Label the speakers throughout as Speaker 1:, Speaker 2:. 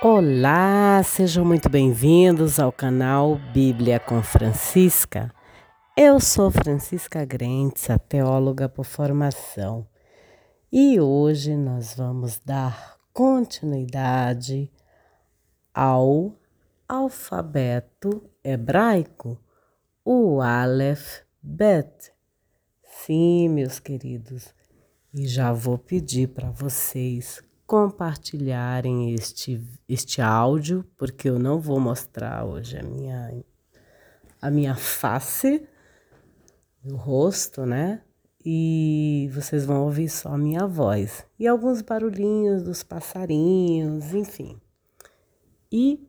Speaker 1: Olá, sejam muito bem-vindos ao canal Bíblia com Francisca. Eu sou Francisca Grentes, teóloga por formação, e hoje nós vamos dar continuidade ao alfabeto hebraico, o Aleph Bet. Sim, meus queridos, e já vou pedir para vocês compartilharem este, este áudio, porque eu não vou mostrar hoje a minha, a minha face, o rosto, né? E vocês vão ouvir só a minha voz e alguns barulhinhos dos passarinhos, enfim. E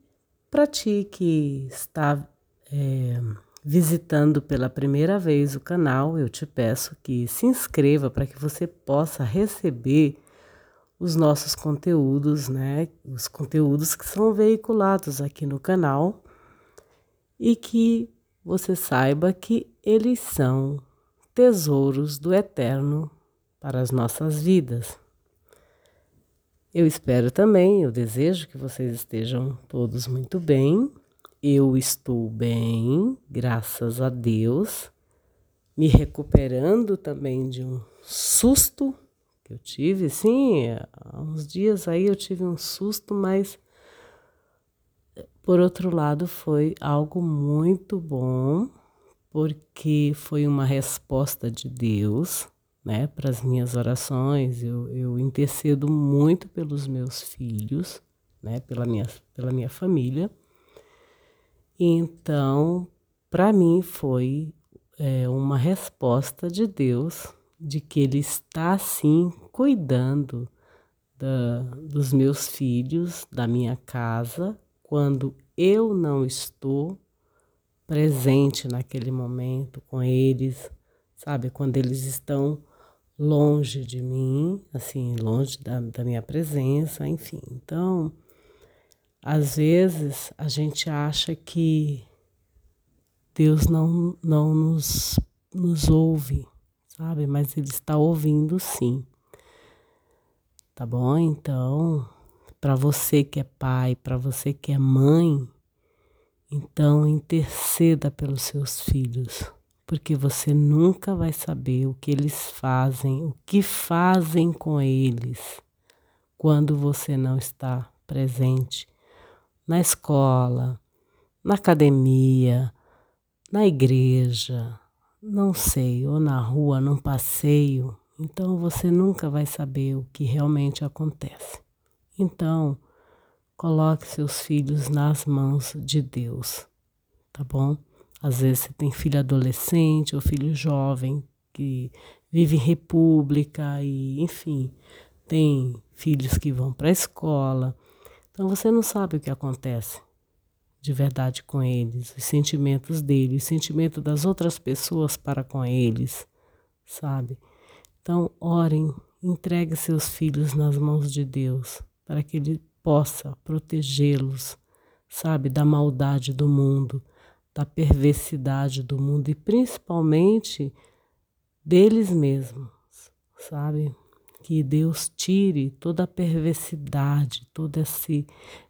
Speaker 1: para ti que está é, visitando pela primeira vez o canal, eu te peço que se inscreva para que você possa receber os nossos conteúdos, né? Os conteúdos que são veiculados aqui no canal e que você saiba que eles são tesouros do eterno para as nossas vidas. Eu espero também, eu desejo que vocês estejam todos muito bem. Eu estou bem, graças a Deus, me recuperando também de um susto eu tive, sim, há uns dias aí eu tive um susto, mas por outro lado foi algo muito bom, porque foi uma resposta de Deus, né, para as minhas orações. Eu, eu intercedo muito pelos meus filhos, né, pela minha, pela minha família. Então, para mim foi é, uma resposta de Deus de que Ele está sim cuidando da, dos meus filhos, da minha casa, quando eu não estou presente naquele momento com eles, sabe? Quando eles estão longe de mim, assim, longe da, da minha presença, enfim. Então, às vezes a gente acha que Deus não, não nos, nos ouve, sabe? Mas Ele está ouvindo sim. Tá bom? Então, para você que é pai, para você que é mãe, então interceda pelos seus filhos, porque você nunca vai saber o que eles fazem, o que fazem com eles quando você não está presente na escola, na academia, na igreja, não sei, ou na rua, num passeio, então você nunca vai saber o que realmente acontece. Então, coloque seus filhos nas mãos de Deus, tá bom? Às vezes você tem filho adolescente ou filho jovem que vive em república e, enfim, tem filhos que vão para a escola. Então você não sabe o que acontece de verdade com eles, os sentimentos deles, o sentimento das outras pessoas para com eles, sabe? Então, orem, entregue seus filhos nas mãos de Deus, para que Ele possa protegê-los, sabe, da maldade do mundo, da perversidade do mundo e principalmente deles mesmos, sabe? Que Deus tire toda a perversidade, toda esse,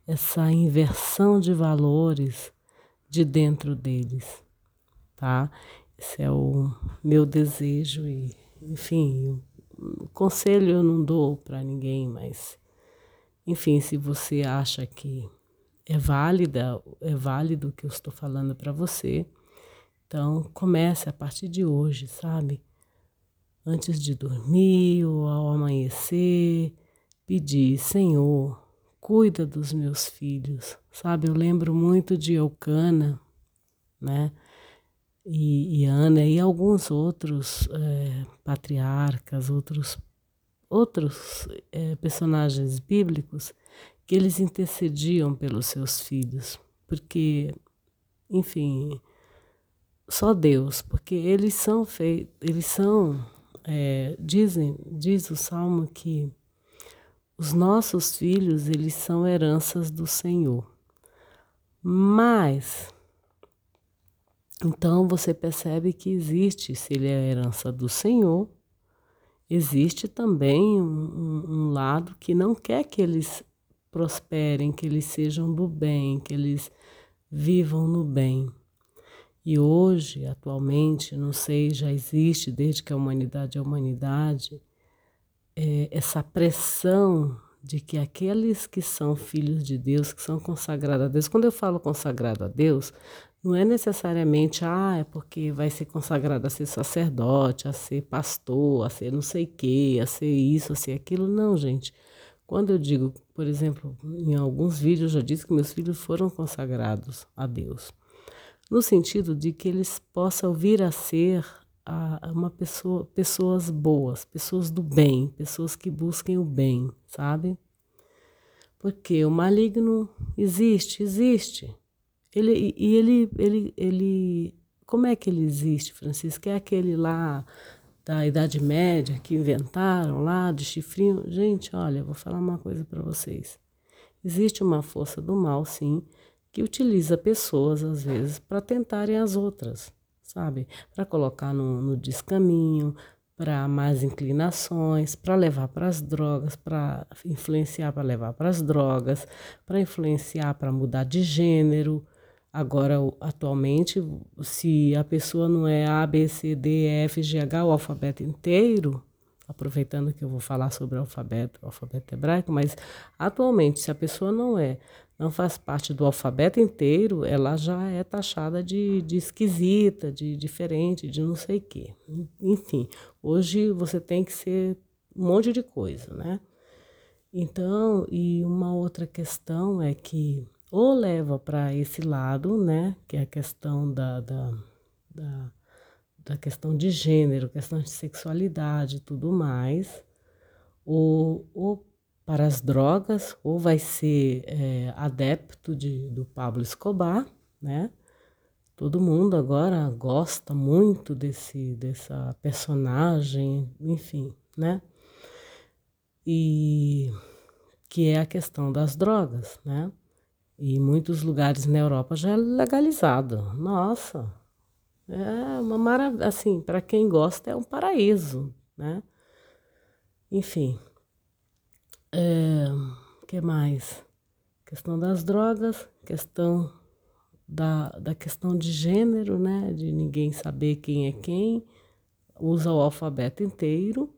Speaker 1: essa inversão de valores de dentro deles, tá? Esse é o meu desejo e, enfim, o conselho eu não dou para ninguém, mas, enfim, se você acha que é válida, é válido o que eu estou falando para você, então comece a partir de hoje, sabe? Antes de dormir ou ao amanhecer, pedir: Senhor, cuida dos meus filhos. Sabe, eu lembro muito de Eucana, né? E, e Ana e alguns outros é, patriarcas, outros, outros é, personagens bíblicos que eles intercediam pelos seus filhos, porque, enfim, só Deus, porque eles são feitos, eles são é, dizem, diz o Salmo que os nossos filhos, eles são heranças do Senhor. Mas, então você percebe que existe, se ele é herança do Senhor, existe também um, um, um lado que não quer que eles prosperem, que eles sejam do bem, que eles vivam no bem. E hoje, atualmente, não sei, já existe desde que a humanidade é a humanidade, é, essa pressão de que aqueles que são filhos de Deus, que são consagrados a Deus, quando eu falo consagrado a Deus, não é necessariamente, ah, é porque vai ser consagrado a ser sacerdote, a ser pastor, a ser não sei o quê, a ser isso, a ser aquilo. Não, gente. Quando eu digo, por exemplo, em alguns vídeos eu já disse que meus filhos foram consagrados a Deus, no sentido de que eles possam vir a ser a uma pessoa, pessoas boas, pessoas do bem, pessoas que busquem o bem, sabe? Porque o maligno existe, existe. Ele, e ele, ele, ele, como é que ele existe, Francisco? É aquele lá da Idade Média que inventaram lá de chifrinho? Gente, olha, vou falar uma coisa para vocês. Existe uma força do mal, sim, que utiliza pessoas, às vezes, para tentarem as outras sabe? Para colocar no, no descaminho, para mais inclinações, para levar para as drogas, para influenciar para levar para as drogas, para influenciar para mudar de gênero. Agora, atualmente, se a pessoa não é A, B, C, D, F, G, H, o alfabeto inteiro, aproveitando que eu vou falar sobre o alfabeto, o alfabeto hebraico, mas atualmente, se a pessoa não é não faz parte do alfabeto inteiro, ela já é taxada de, de esquisita, de diferente, de não sei o quê. Enfim, hoje você tem que ser um monte de coisa, né? Então, e uma outra questão é que ou leva para esse lado, né, que é a questão da, da, da, da questão de gênero, questão de sexualidade e tudo mais, ou, ou para as drogas, ou vai ser é, adepto de, do Pablo Escobar, né? Todo mundo agora gosta muito desse, dessa personagem, enfim, né? E que é a questão das drogas, né? E em muitos lugares na Europa já é legalizado. Nossa, é uma maravilha, assim, para quem gosta é um paraíso, né? Enfim, é, que mais? Questão das drogas, questão da, da questão de gênero, né? De ninguém saber quem é quem, usa o alfabeto inteiro,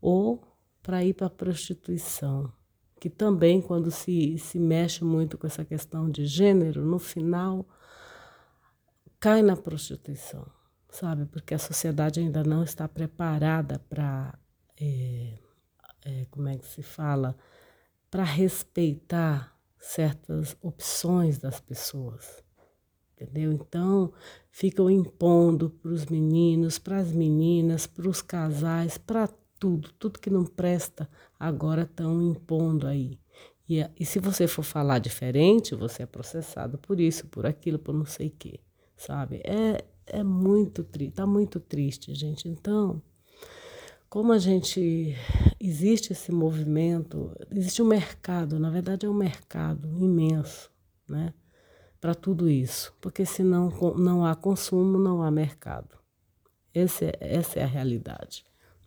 Speaker 1: ou para ir para a prostituição, que também quando se, se mexe muito com essa questão de gênero, no final cai na prostituição, sabe? Porque a sociedade ainda não está preparada para é, é, como é que se fala, para respeitar certas opções das pessoas. Entendeu? Então, ficam impondo para os meninos, para as meninas, para os casais, para tudo, tudo que não presta, agora estão impondo aí. E, e se você for falar diferente, você é processado por isso, por aquilo, por não sei o quê, sabe? É, é muito triste, tá muito triste, gente. Então, como a gente existe esse movimento, existe um mercado, na verdade é um mercado imenso, né, para tudo isso, porque se não, não há consumo, não há mercado. Esse é, essa é a realidade,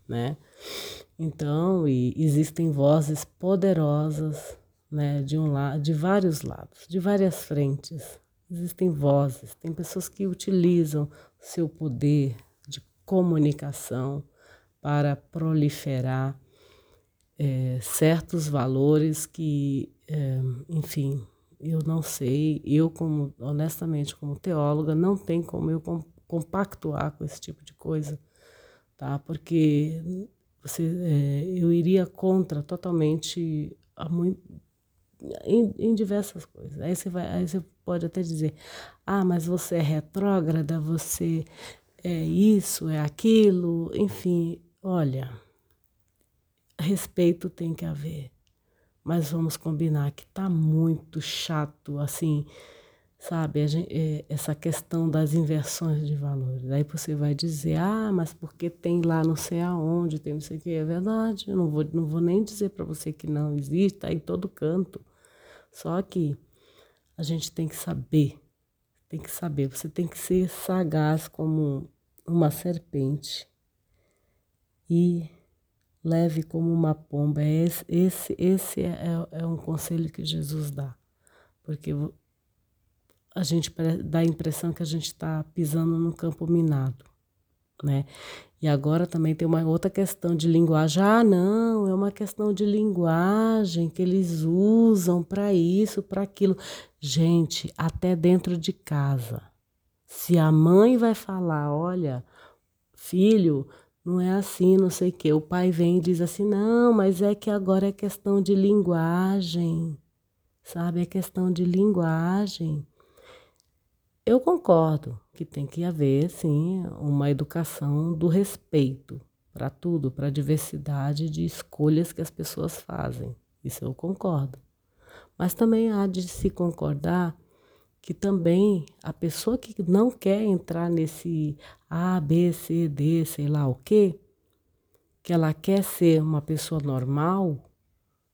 Speaker 1: né? Então, existem vozes poderosas, né, de um lado, de vários lados, de várias frentes. Existem vozes, tem pessoas que utilizam seu poder de comunicação para proliferar é, certos valores que, é, enfim, eu não sei, eu como honestamente como teóloga não tem como eu compactuar com esse tipo de coisa, tá? Porque você, é, eu iria contra totalmente a muito, em, em, diversas coisas. Aí você vai, aí você pode até dizer, ah, mas você é retrógrada, você é isso, é aquilo, enfim, Olha, respeito tem que haver, mas vamos combinar que tá muito chato, assim, sabe? Gente, é, essa questão das inversões de valores. Aí você vai dizer, ah, mas porque tem lá não sei aonde, tem não sei o que. É verdade, eu não vou, não vou nem dizer para você que não existe, tá em todo canto. Só que a gente tem que saber, tem que saber, você tem que ser sagaz como uma serpente e leve como uma pomba. É esse, esse, esse é, é, é um conselho que Jesus dá. Porque a gente dá a impressão que a gente está pisando no campo minado, né? E agora também tem uma outra questão de linguagem. Ah, não, é uma questão de linguagem que eles usam para isso, para aquilo. Gente, até dentro de casa. Se a mãe vai falar, olha, filho, não é assim, não sei o quê. O pai vem e diz assim: não, mas é que agora é questão de linguagem, sabe? É questão de linguagem. Eu concordo que tem que haver, sim, uma educação do respeito para tudo, para a diversidade de escolhas que as pessoas fazem. Isso eu concordo. Mas também há de se concordar que também a pessoa que não quer entrar nesse A, B, C, D, sei lá o quê, que ela quer ser uma pessoa normal,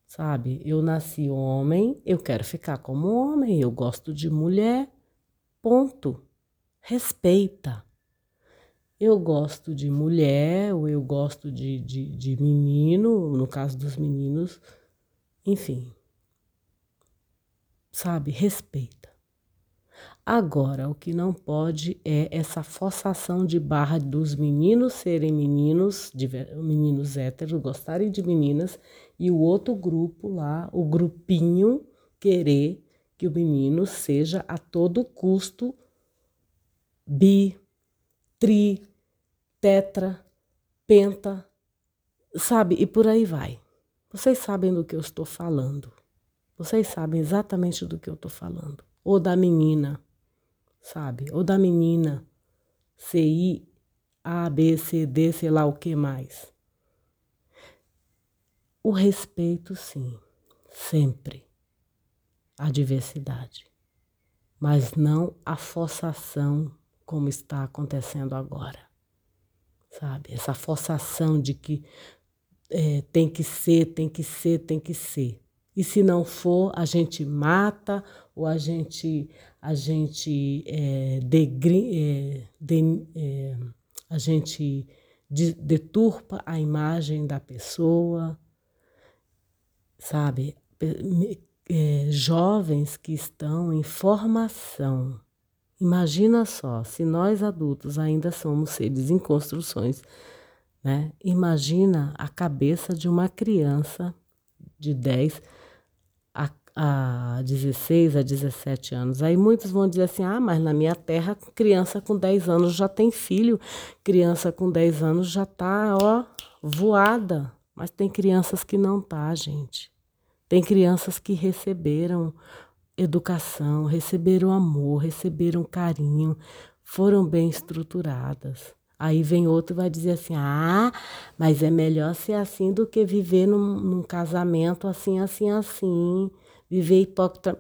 Speaker 1: sabe? Eu nasci homem, eu quero ficar como homem, eu gosto de mulher, Ponto. Respeita. Eu gosto de mulher, ou eu gosto de, de, de menino, no caso dos meninos, enfim. Sabe? Respeita. Agora, o que não pode é essa forçação de barra dos meninos serem meninos, de, meninos héteros, gostarem de meninas, e o outro grupo lá, o grupinho, querer que o menino seja a todo custo bi, tri, tetra, penta, sabe? E por aí vai. Vocês sabem do que eu estou falando. Vocês sabem exatamente do que eu estou falando. Ou da menina, sabe? Ou da menina. CI, A, B, C, D, sei lá o que mais. O respeito, sim, sempre a diversidade, mas não a forçação como está acontecendo agora. Sabe? Essa forçação de que é, tem que ser, tem que ser, tem que ser. E se não for, a gente mata ou a gente, a gente é, degri, é, de, é, a gente deturpa a imagem da pessoa, sabe? jovens que estão em formação. Imagina só, se nós adultos ainda somos seres em construções, né? Imagina a cabeça de uma criança de 10 a 16 a 17 anos. Aí muitos vão dizer assim: ah, mas na minha terra, criança com 10 anos já tem filho, criança com 10 anos já tá, ó, voada. Mas tem crianças que não tá, gente. Tem crianças que receberam educação, receberam amor, receberam carinho, foram bem estruturadas. Aí vem outro e vai dizer assim: ah, mas é melhor ser assim do que viver num, num casamento assim, assim, assim, viver hipócrita.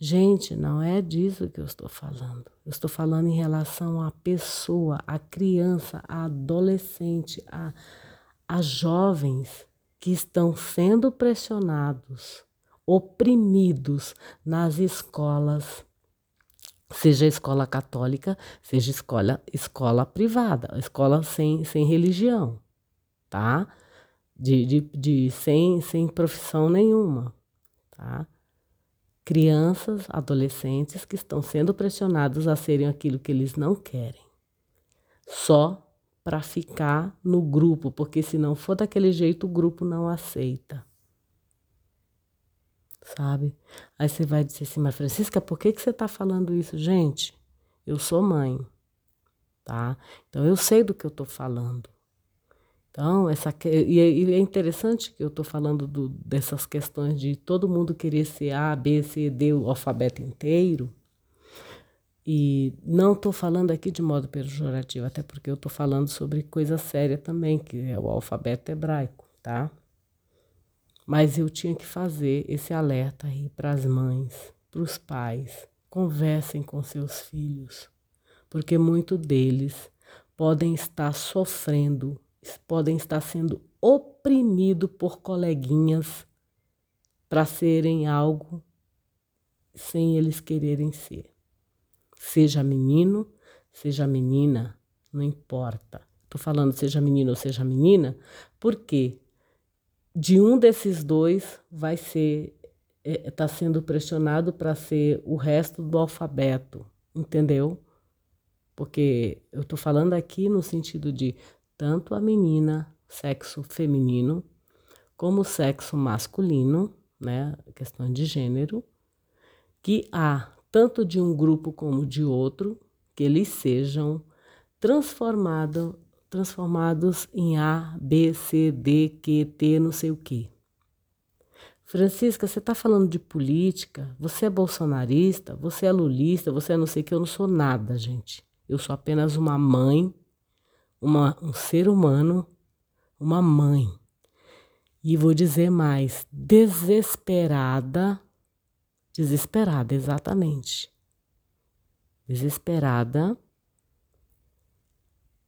Speaker 1: Gente, não é disso que eu estou falando. Eu estou falando em relação à pessoa, à criança, à adolescente, a, a jovens que estão sendo pressionados, oprimidos nas escolas, seja escola católica, seja escola, escola privada, escola sem, sem religião, tá? De, de, de, sem, sem profissão nenhuma, tá? Crianças, adolescentes que estão sendo pressionados a serem aquilo que eles não querem. Só para ficar no grupo, porque se não for daquele jeito, o grupo não aceita. Sabe? Aí você vai dizer assim, mas Francisca, por que, que você está falando isso? Gente, eu sou mãe, tá? Então eu sei do que eu estou falando. Então, essa, e é interessante que eu estou falando do, dessas questões de todo mundo querer ser A, B, C, D, o alfabeto inteiro, e não estou falando aqui de modo pejorativo, até porque eu estou falando sobre coisa séria também, que é o alfabeto hebraico, tá? Mas eu tinha que fazer esse alerta aí para as mães, para os pais. Conversem com seus filhos, porque muitos deles podem estar sofrendo, podem estar sendo oprimidos por coleguinhas para serem algo sem eles quererem ser. Seja menino, seja menina, não importa. Estou falando seja menino ou seja menina, porque de um desses dois vai ser está é, tá sendo pressionado para ser o resto do alfabeto, entendeu? Porque eu estou falando aqui no sentido de tanto a menina, sexo feminino, como sexo masculino, né, questão de gênero, que há tanto de um grupo como de outro, que eles sejam transformado, transformados em A, B, C, D, Q, T, não sei o quê. Francisca, você está falando de política? Você é bolsonarista? Você é lulista? Você é não sei o que? Eu não sou nada, gente. Eu sou apenas uma mãe, uma, um ser humano, uma mãe. E vou dizer mais: desesperada, desesperada, exatamente. Desesperada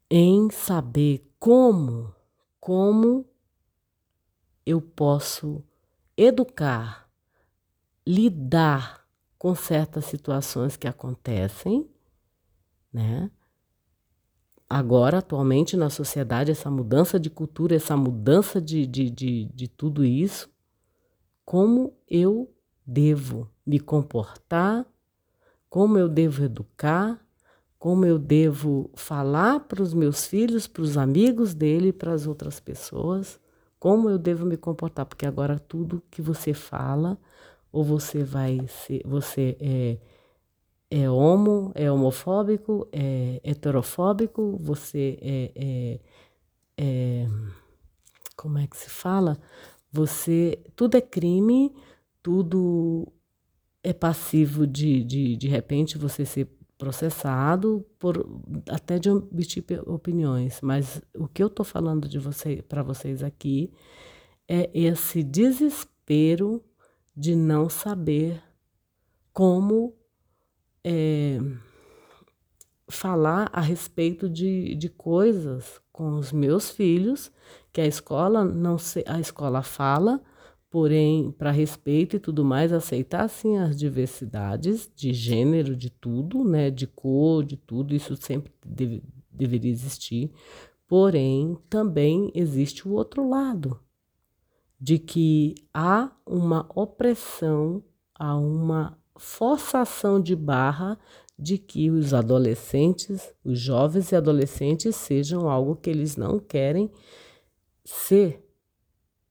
Speaker 1: em saber como, como eu posso educar, lidar com certas situações que acontecem, né? Agora, atualmente, na sociedade, essa mudança de cultura, essa mudança de, de, de, de tudo isso, como eu devo me comportar, como eu devo educar, como eu devo falar para os meus filhos, para os amigos dele, para as outras pessoas, como eu devo me comportar, porque agora tudo que você fala, ou você vai ser, você é, é homo, é homofóbico, é heterofóbico, você é, é, é como é que se fala? Você, tudo é crime, tudo é passivo de, de, de repente, você ser processado por até de emitir opiniões, mas o que eu estou falando de você para vocês aqui é esse desespero de não saber como é, falar a respeito de, de coisas com os meus filhos que a escola não se, a escola fala porém, para respeito e tudo mais, aceitar sim as diversidades de gênero, de tudo, né, de cor, de tudo, isso sempre deve, deveria existir. Porém, também existe o outro lado, de que há uma opressão, há uma forçação de barra de que os adolescentes, os jovens e adolescentes sejam algo que eles não querem ser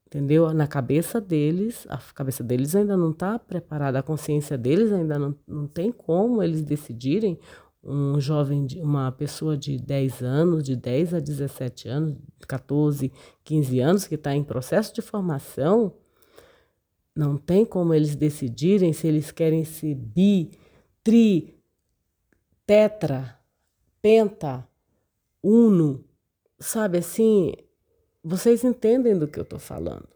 Speaker 1: entendeu? Na cabeça deles, a cabeça deles ainda não está preparada, a consciência deles ainda não, não tem como eles decidirem. Um jovem, uma pessoa de 10 anos, de 10 a 17 anos, 14, 15 anos, que está em processo de formação, não tem como eles decidirem se eles querem ser bi, tri, tetra, penta, uno, sabe assim? Vocês entendem do que eu estou falando.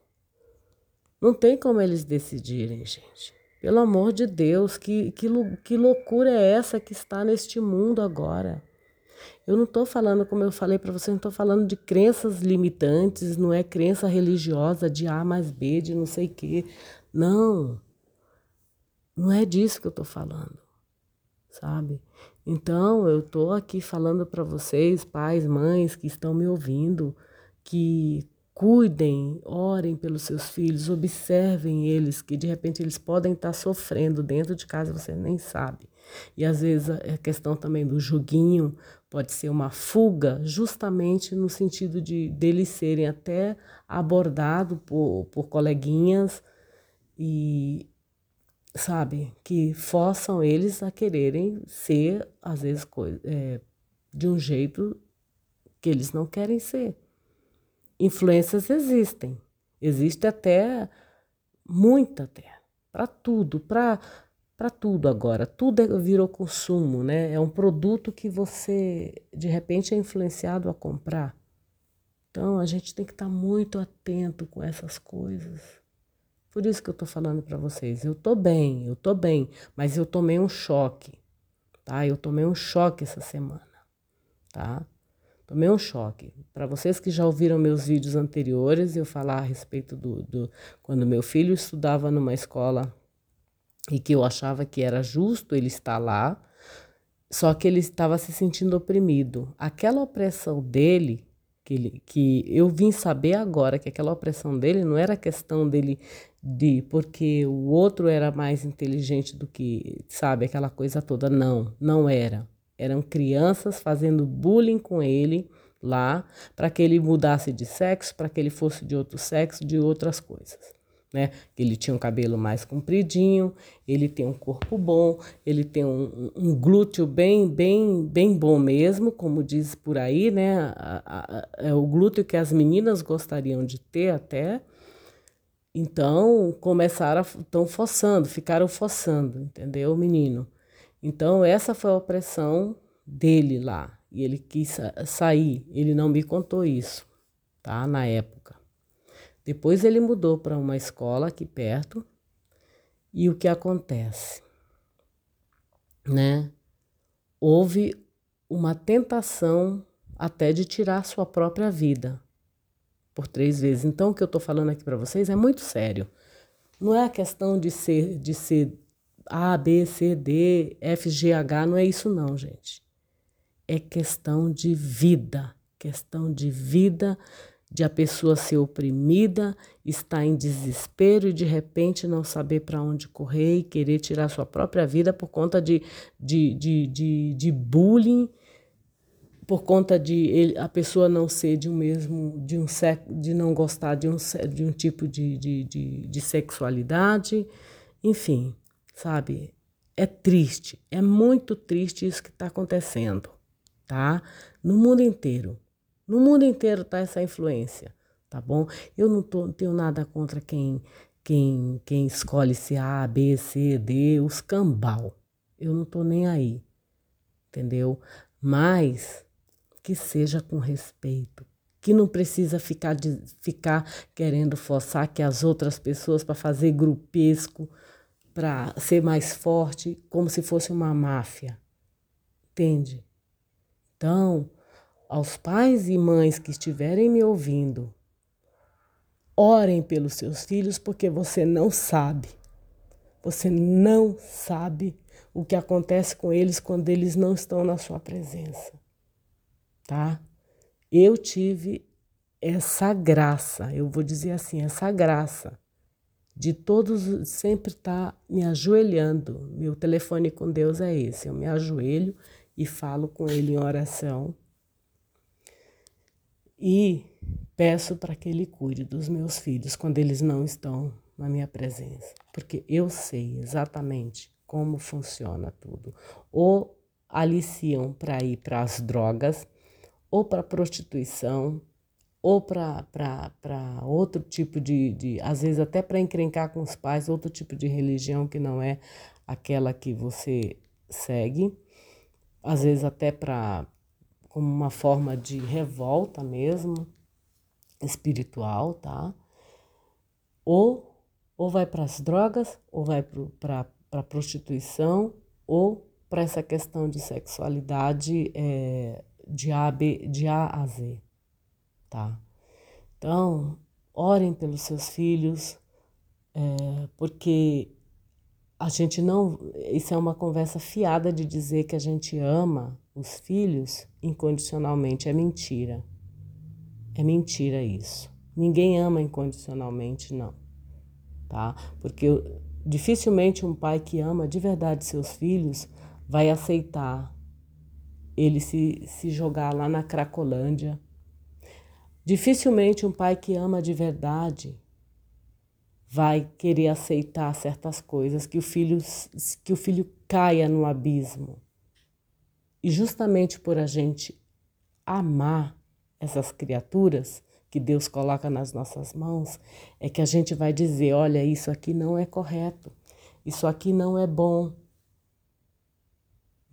Speaker 1: Não tem como eles decidirem, gente. Pelo amor de Deus, que, que, que loucura é essa que está neste mundo agora? Eu não estou falando, como eu falei para vocês, não estou falando de crenças limitantes, não é crença religiosa de A mais B, de não sei o quê. Não. Não é disso que eu estou falando, sabe? Então, eu estou aqui falando para vocês, pais, mães que estão me ouvindo, que cuidem, orem pelos seus filhos, observem eles, que de repente eles podem estar sofrendo dentro de casa, você nem sabe. E às vezes a questão também do joguinho pode ser uma fuga, justamente no sentido de deles serem até abordados por, por coleguinhas e, sabe, que forçam eles a quererem ser, às vezes, é, de um jeito que eles não querem ser influências existem. Existe até muita até para tudo, para para tudo agora. Tudo é, virou consumo, né? É um produto que você de repente é influenciado a comprar. Então a gente tem que estar tá muito atento com essas coisas. Por isso que eu estou falando para vocês. Eu estou bem, eu estou bem, mas eu tomei um choque, tá? Eu tomei um choque essa semana, tá? Tomei um choque. Para vocês que já ouviram meus vídeos anteriores, eu falar a respeito do, do quando meu filho estudava numa escola e que eu achava que era justo ele estar lá, só que ele estava se sentindo oprimido. Aquela opressão dele que, ele, que eu vim saber agora que aquela opressão dele não era questão dele de porque o outro era mais inteligente do que, sabe, aquela coisa toda. Não, não era. Eram crianças fazendo bullying com ele lá para que ele mudasse de sexo, para que ele fosse de outro sexo, de outras coisas né? Ele tinha um cabelo mais compridinho, ele tem um corpo bom, ele tem um, um glúteo bem, bem, bem bom mesmo, como diz por aí, né? A, a, é o glúteo que as meninas gostariam de ter até. Então começaram, estão forçando, ficaram forçando, entendeu, menino? Então essa foi a opressão dele lá e ele quis sair. Ele não me contou isso, tá? Na época. Depois ele mudou para uma escola aqui perto. E o que acontece? Né? Houve uma tentação até de tirar sua própria vida por três vezes. Então o que eu estou falando aqui para vocês é muito sério. Não é a questão de ser de ser A, B, C, D, F, G, H, não é isso não, gente. É questão de vida, questão de vida de a pessoa ser oprimida, estar em desespero e de repente não saber para onde correr e querer tirar sua própria vida por conta de, de, de, de, de bullying, por conta de ele, a pessoa não ser de um mesmo, de um de não gostar de um, de um tipo de, de, de, de sexualidade, enfim, sabe? É triste, é muito triste isso que está acontecendo, tá? No mundo inteiro. No mundo inteiro está essa influência, tá bom? Eu não, tô, não tenho nada contra quem, quem, quem escolhe se A, B, C, D, os cambal. Eu não tô nem aí, entendeu? Mas que seja com respeito, que não precisa ficar, de, ficar querendo forçar que as outras pessoas para fazer grupesco, para ser mais forte, como se fosse uma máfia. Entende? Então, aos pais e mães que estiverem me ouvindo, orem pelos seus filhos, porque você não sabe. Você não sabe o que acontece com eles quando eles não estão na sua presença. Tá? Eu tive essa graça, eu vou dizer assim, essa graça de todos sempre estar tá me ajoelhando. Meu telefone com Deus é esse, eu me ajoelho e falo com ele em oração e peço para que Ele cuide dos meus filhos quando eles não estão na minha presença, porque eu sei exatamente como funciona tudo. Ou aliciam para ir para as drogas, ou para prostituição, ou para outro tipo de, de, às vezes até para encrencar com os pais, outro tipo de religião que não é aquela que você segue, às vezes até para como uma forma de revolta mesmo, espiritual, tá? Ou, ou vai para as drogas, ou vai para a prostituição, ou para essa questão de sexualidade é, de, a, B, de A a Z, tá? Então, orem pelos seus filhos, é, porque a gente não. Isso é uma conversa fiada de dizer que a gente ama os filhos incondicionalmente. É mentira. É mentira isso. Ninguém ama incondicionalmente, não. Tá? Porque dificilmente um pai que ama de verdade seus filhos vai aceitar ele se, se jogar lá na Cracolândia. Dificilmente um pai que ama de verdade vai querer aceitar certas coisas, que o filho, que o filho caia no abismo. E justamente por a gente amar essas criaturas que Deus coloca nas nossas mãos, é que a gente vai dizer: olha, isso aqui não é correto, isso aqui não é bom.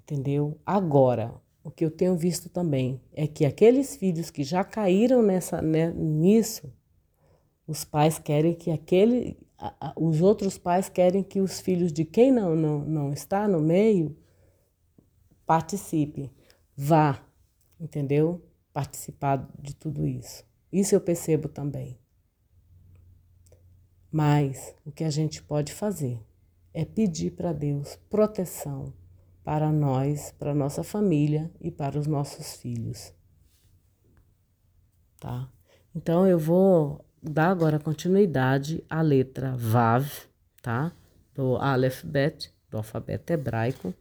Speaker 1: Entendeu? Agora, o que eu tenho visto também é que aqueles filhos que já caíram nessa, né, nisso, os pais querem que aquele, os outros pais querem que os filhos de quem não, não, não está no meio participe, vá, entendeu? Participar de tudo isso. Isso eu percebo também. Mas o que a gente pode fazer é pedir para Deus proteção para nós, para nossa família e para os nossos filhos. tá? Então eu vou dar agora continuidade à letra Vav, tá? Do alfabeto, do alfabeto hebraico.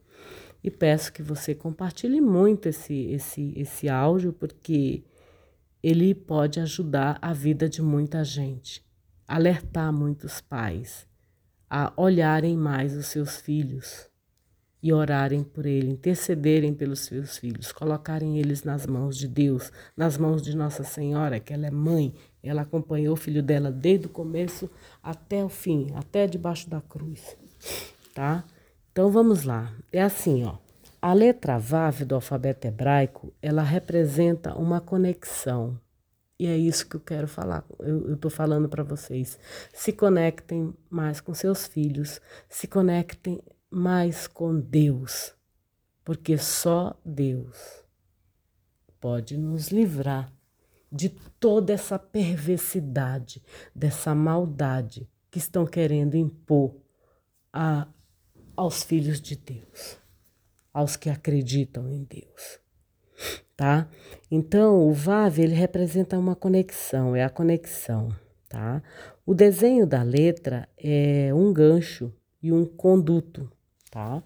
Speaker 1: E peço que você compartilhe muito esse, esse, esse áudio, porque ele pode ajudar a vida de muita gente, alertar muitos pais a olharem mais os seus filhos e orarem por ele, intercederem pelos seus filhos, colocarem eles nas mãos de Deus, nas mãos de Nossa Senhora, que ela é mãe, ela acompanhou o filho dela desde o começo até o fim, até debaixo da cruz, tá? Então vamos lá. É assim, ó. A letra Vav do alfabeto hebraico, ela representa uma conexão. E é isso que eu quero falar. Eu estou falando para vocês. Se conectem mais com seus filhos, se conectem mais com Deus, porque só Deus pode nos livrar de toda essa perversidade, dessa maldade que estão querendo impor a, aos filhos de Deus aos que acreditam em Deus. Tá? Então, o VAV ele representa uma conexão, é a conexão, tá? O desenho da letra é um gancho e um conduto, tá?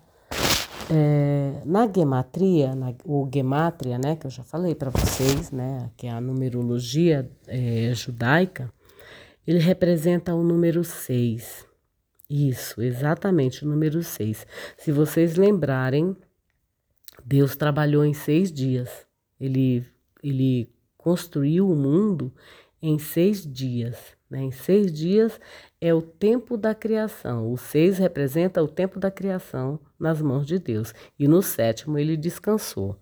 Speaker 1: É, na gematria, na, o gematria, né, que eu já falei para vocês, né, que é a numerologia é, judaica, ele representa o número 6. Isso, exatamente, o número 6. Se vocês lembrarem, Deus trabalhou em seis dias. Ele, ele construiu o mundo em seis dias. Né? Em seis dias é o tempo da criação. O seis representa o tempo da criação nas mãos de Deus. E no sétimo ele descansou.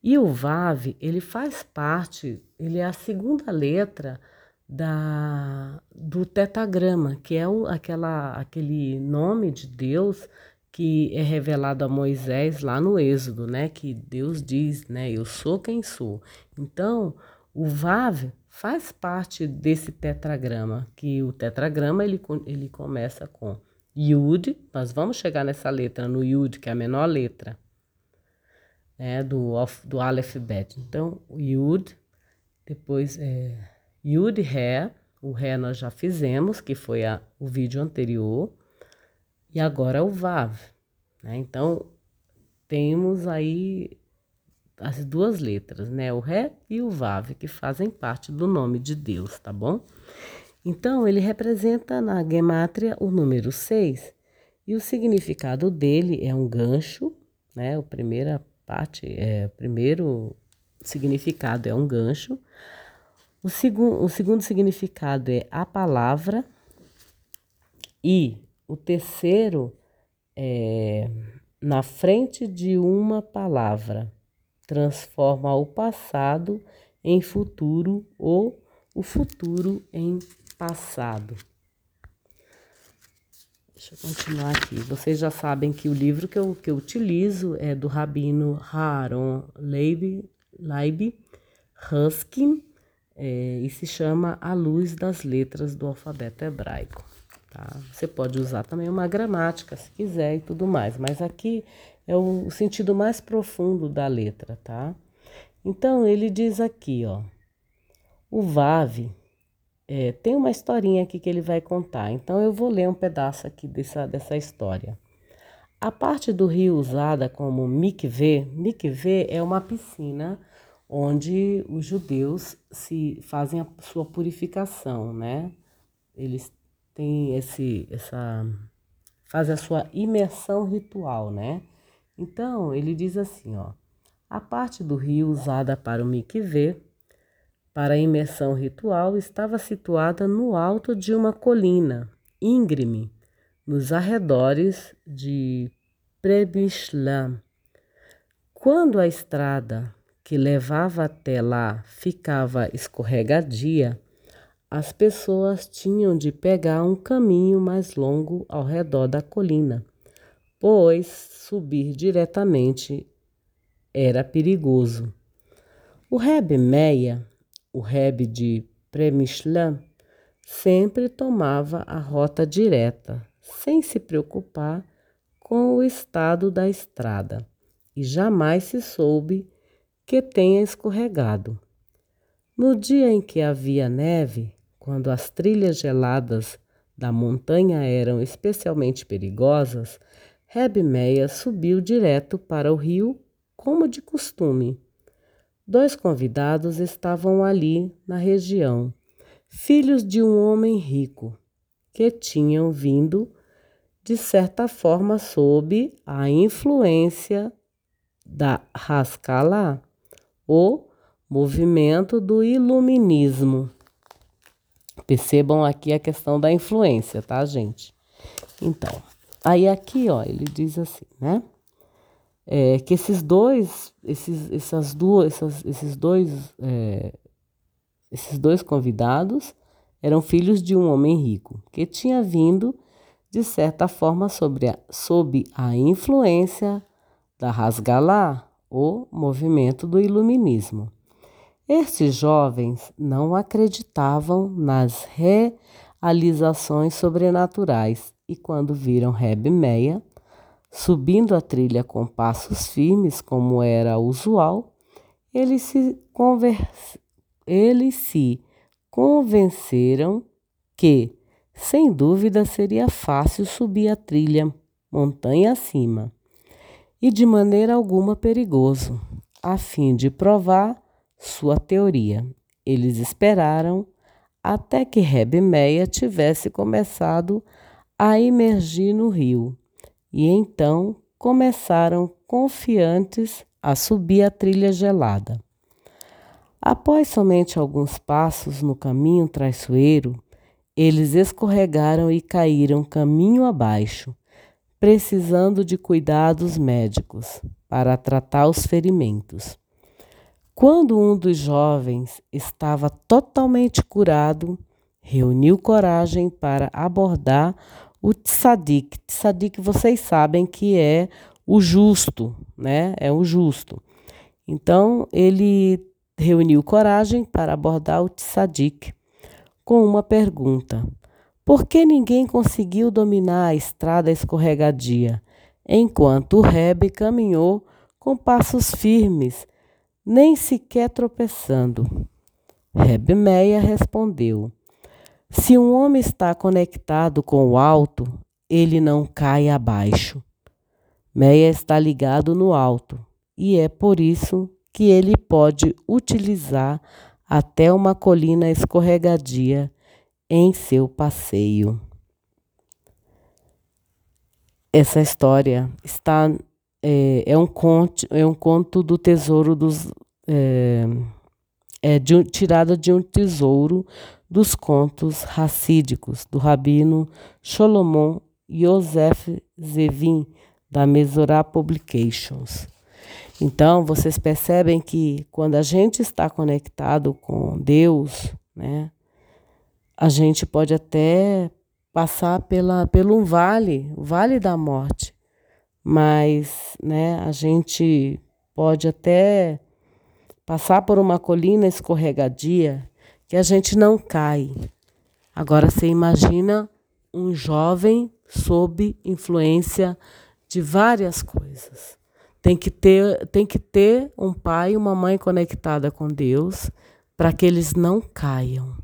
Speaker 1: E o Vav, ele faz parte, ele é a segunda letra da, do tetagrama, que é o, aquela, aquele nome de Deus que é revelado a Moisés lá no Êxodo, né? Que Deus diz, né? Eu sou quem sou. Então, o Vav faz parte desse tetragrama, que o tetragrama ele, ele começa com Yud, nós vamos chegar nessa letra no Yud, que é a menor letra né, do, do alfabeto. Então, Yud, depois é Yud, Ré, o Ré nós já fizemos, que foi a, o vídeo anterior e agora o Vav. Né? Então, temos aí as duas letras, né? O Ré e o Vav, que fazem parte do nome de Deus, tá bom? Então, ele representa na gemátria o número 6 e o significado dele é um gancho, né? A primeira parte, é, o primeiro significado é um gancho. O, segu o segundo significado é a palavra e o terceiro é na frente de uma palavra, transforma o passado em futuro ou o futuro em passado. Deixa eu continuar aqui. Vocês já sabem que o livro que eu, que eu utilizo é do rabino Haron Leib, Leib Huskin é, e se chama A Luz das Letras do Alfabeto Hebraico. Tá? Você pode usar também uma gramática, se quiser, e tudo mais, mas aqui é o sentido mais profundo da letra, tá? Então, ele diz aqui, ó, o Vav é, tem uma historinha aqui que ele vai contar, então eu vou ler um pedaço aqui dessa, dessa história. A parte do rio usada como mikveh, mikveh é uma piscina onde os judeus se fazem a sua purificação, né? Eles tem esse, essa, faz a sua imersão ritual, né? Então, ele diz assim, ó, a parte do rio usada para o mikvê, para a imersão ritual, estava situada no alto de uma colina íngreme, nos arredores de Prebishlam. Quando a estrada que levava até lá ficava escorregadia, as pessoas tinham de pegar um caminho mais longo ao redor da colina, pois subir diretamente era perigoso. O Reb Meia, o Reb de Premishlan, sempre tomava a rota direta, sem se preocupar com o estado da estrada, e jamais se soube que tenha escorregado. No dia em que havia neve, quando as trilhas geladas da montanha eram especialmente perigosas, Reb Meia subiu direto para o rio, como de costume. Dois convidados estavam ali na região, filhos de um homem rico, que tinham vindo, de certa forma, sob a influência da Haskalah, o movimento do iluminismo. Percebam aqui a questão da influência, tá, gente? Então, aí aqui, ó, ele diz assim, né? É, que esses dois, esses, essas duas, essas, esses dois, é, esses dois convidados eram filhos de um homem rico que tinha vindo de certa forma sobre a, sob a influência da Rasgalá, o movimento do iluminismo. Estes jovens não acreditavam nas realizações sobrenaturais e, quando viram Reb Meia subindo a trilha com passos firmes, como era usual, eles se, eles se convenceram que, sem dúvida, seria fácil subir a trilha montanha acima e de maneira alguma perigoso, a fim de provar sua teoria. Eles esperaram até que Reb Meia tivesse começado a emergir no rio e então começaram confiantes a subir a trilha gelada. Após somente alguns passos no caminho traiçoeiro, eles escorregaram e caíram caminho abaixo, precisando de cuidados médicos para tratar os ferimentos. Quando um dos jovens estava totalmente curado, reuniu coragem para abordar o tzadik. Tzadik, vocês sabem que é o justo, né? É o justo. Então, ele reuniu coragem para abordar o tzadik com uma pergunta: Por que ninguém conseguiu dominar a estrada escorregadia, enquanto o Rebe caminhou com passos firmes nem sequer tropeçando. Reb Meia respondeu: Se um homem está conectado com o alto, ele não cai abaixo. Meia está ligado no alto, e é por isso que ele pode utilizar até uma colina escorregadia em seu passeio. Essa história está é, é, um, conto, é um conto do tesouro dos. É, é de, tirada de um tesouro dos contos racídicos do rabino Solomon Yosef Zevin, da Mesorá Publications. Então, vocês percebem que quando a gente está conectado com Deus, né, a gente pode até passar pela, pelo um vale, o vale da morte mas né, a gente pode até passar por uma colina escorregadia que a gente não cai. Agora você imagina um jovem sob influência de várias coisas. Tem que ter, tem que ter um pai e uma mãe conectada com Deus para que eles não caiam.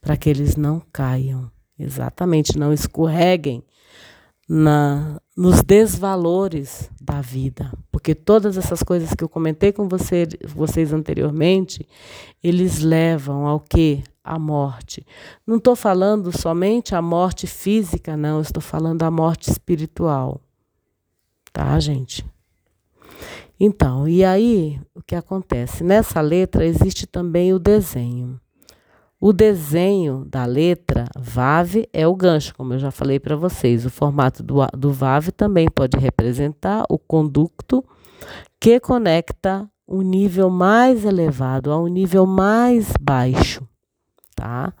Speaker 1: Para que eles não caiam. Exatamente, não escorreguem na, nos desvalores da vida. Porque todas essas coisas que eu comentei com você, vocês anteriormente, eles levam ao que? A morte. Não estou falando somente a morte física, não, estou falando a morte espiritual. Tá, gente? Então, e aí o que acontece? Nessa letra existe também o desenho. O desenho da letra VAV é o gancho, como eu já falei para vocês. O formato do, do VAV também pode representar o conducto que conecta um nível mais elevado a um nível mais baixo, tá?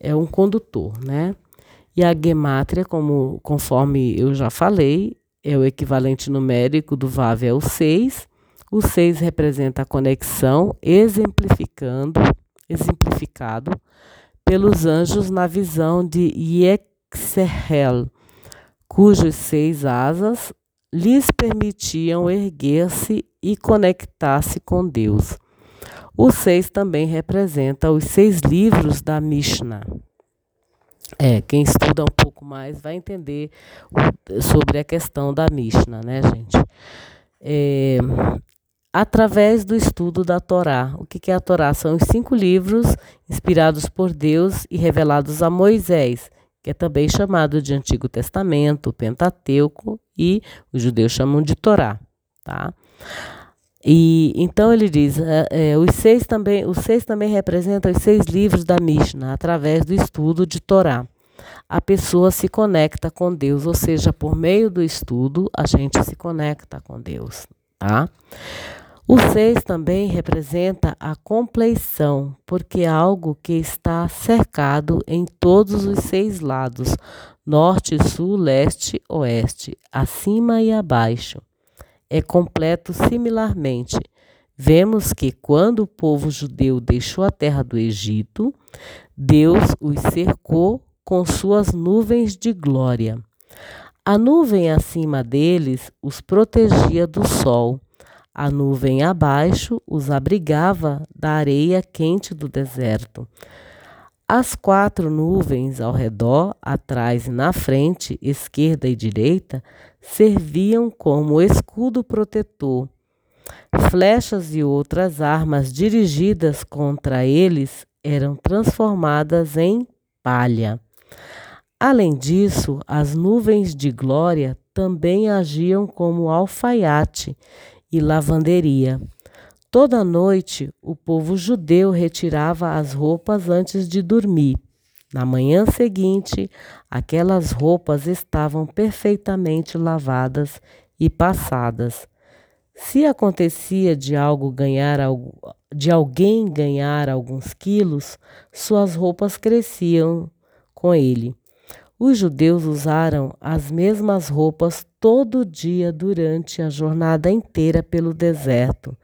Speaker 1: É um condutor, né? E a gemátria, como, conforme eu já falei, é o equivalente numérico do VAV é o 6. O 6 representa a conexão, exemplificando exemplificado pelos anjos na visão de Yexerel, cujas seis asas lhes permitiam erguer-se e conectar-se com Deus. O seis também representa os seis livros da Mishnah. É, quem estuda um pouco mais vai entender sobre a questão da Mishnah, né, gente? É, através do estudo da Torá. O que é a Torá? São os cinco livros inspirados por Deus e revelados a Moisés, que é também chamado de Antigo Testamento, Pentateuco e os judeus chamam de Torá, tá? E então ele diz, é, é, os seis também, os seis também representam os seis livros da Mishnah através do estudo de Torá. A pessoa se conecta com Deus, ou seja, por meio do estudo a gente se conecta com Deus, tá? O seis também representa a compleição, porque é algo que está cercado em todos os seis lados, norte, sul, leste, oeste, acima e abaixo. É completo similarmente. Vemos que quando o povo judeu deixou a terra do Egito, Deus os cercou com suas nuvens de glória. A nuvem acima deles os protegia do sol a nuvem abaixo os abrigava da areia quente do deserto. As quatro nuvens ao redor, atrás e na frente, esquerda e direita, serviam como escudo protetor. Flechas e outras armas dirigidas contra eles eram transformadas em palha. Além disso, as nuvens de glória também agiam como alfaiate e lavanderia. Toda noite, o povo judeu retirava as roupas antes de dormir. Na manhã seguinte, aquelas roupas estavam perfeitamente lavadas e passadas. Se acontecia de algo ganhar de alguém ganhar alguns quilos, suas roupas cresciam com ele. Os judeus usaram as mesmas roupas todo dia durante a jornada inteira pelo deserto.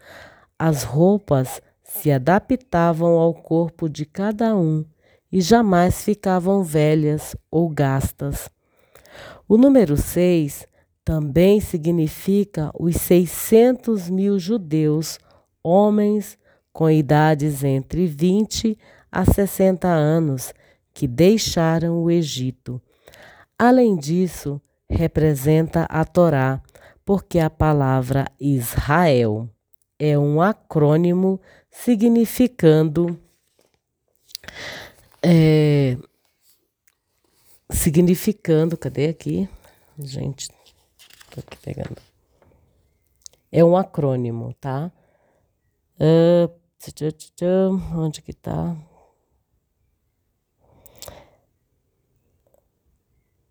Speaker 1: As roupas se adaptavam ao corpo de cada um e jamais ficavam velhas ou gastas. O número 6 também significa os 600 mil judeus, homens com idades entre 20 a 60 anos, que deixaram o Egito. Além disso, representa a Torá, porque a palavra Israel é um acrônimo significando é, significando, cadê aqui? Gente, tô aqui pegando. É um acrônimo, tá? Uh, onde que tá?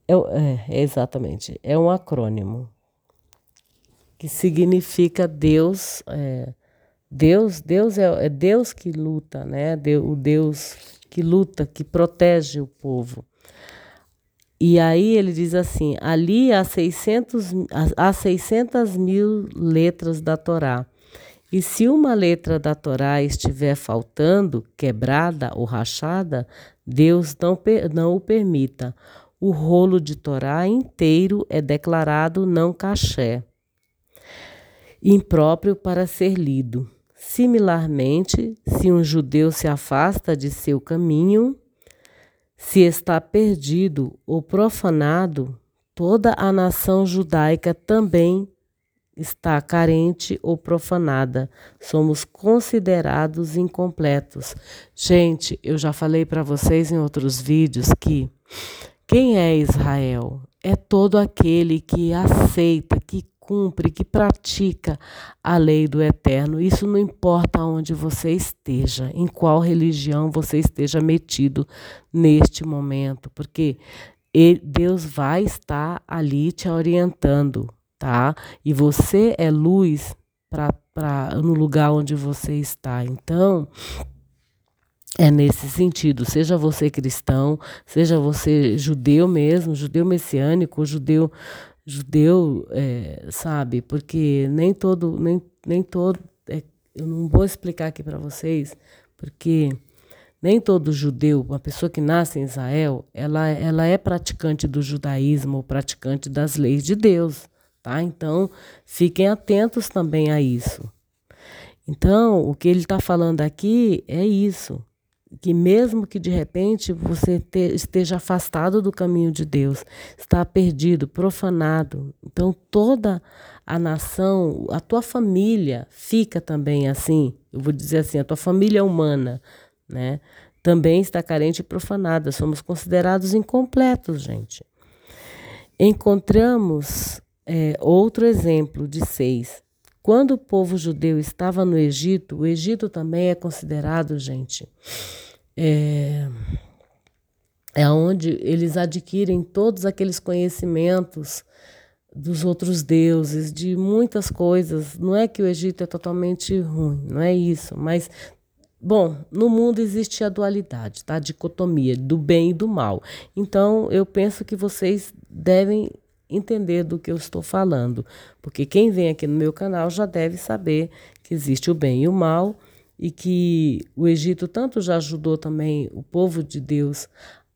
Speaker 1: É, é, exatamente. É um acrônimo que significa Deus. É, Deus, Deus é, é, Deus que luta, né? o Deus que luta, que protege o povo. E aí ele diz assim: ali há 600, há 600 mil letras da Torá. E se uma letra da Torá estiver faltando, quebrada ou rachada, Deus não, não o permita o rolo de Torá inteiro é declarado não caché, impróprio para ser lido. Similarmente, se um judeu se afasta de seu caminho, se está perdido ou profanado, toda a nação judaica também está carente ou profanada. Somos considerados incompletos. Gente, eu já falei para vocês em outros vídeos que quem é Israel? É todo aquele que aceita, que cumpre, que pratica a lei do eterno. Isso não importa onde você esteja, em qual religião você esteja metido neste momento, porque Deus vai estar ali te orientando, tá? E você é luz para no lugar onde você está. Então, é nesse sentido, seja você cristão, seja você judeu mesmo, judeu messiânico, judeu, judeu, é, sabe? Porque nem todo, nem, nem todo, é, eu não vou explicar aqui para vocês, porque nem todo judeu, uma pessoa que nasce em Israel, ela, ela é praticante do judaísmo praticante das leis de Deus, tá? Então, fiquem atentos também a isso. Então, o que ele está falando aqui é isso que mesmo que de repente você te, esteja afastado do caminho de Deus, está perdido, profanado, então toda a nação, a tua família fica também assim, eu vou dizer assim, a tua família humana, né? Também está carente e profanada, somos considerados incompletos, gente. Encontramos é, outro exemplo de seis. Quando o povo judeu estava no Egito, o Egito também é considerado, gente, é, é onde eles adquirem todos aqueles conhecimentos dos outros deuses, de muitas coisas. Não é que o Egito é totalmente ruim, não é isso, mas Bom, no mundo existe a dualidade, tá? A dicotomia do bem e do mal. Então, eu penso que vocês devem entender do que eu estou falando, porque quem vem aqui no meu canal já deve saber que existe o bem e o mal e que o Egito tanto já ajudou também o povo de Deus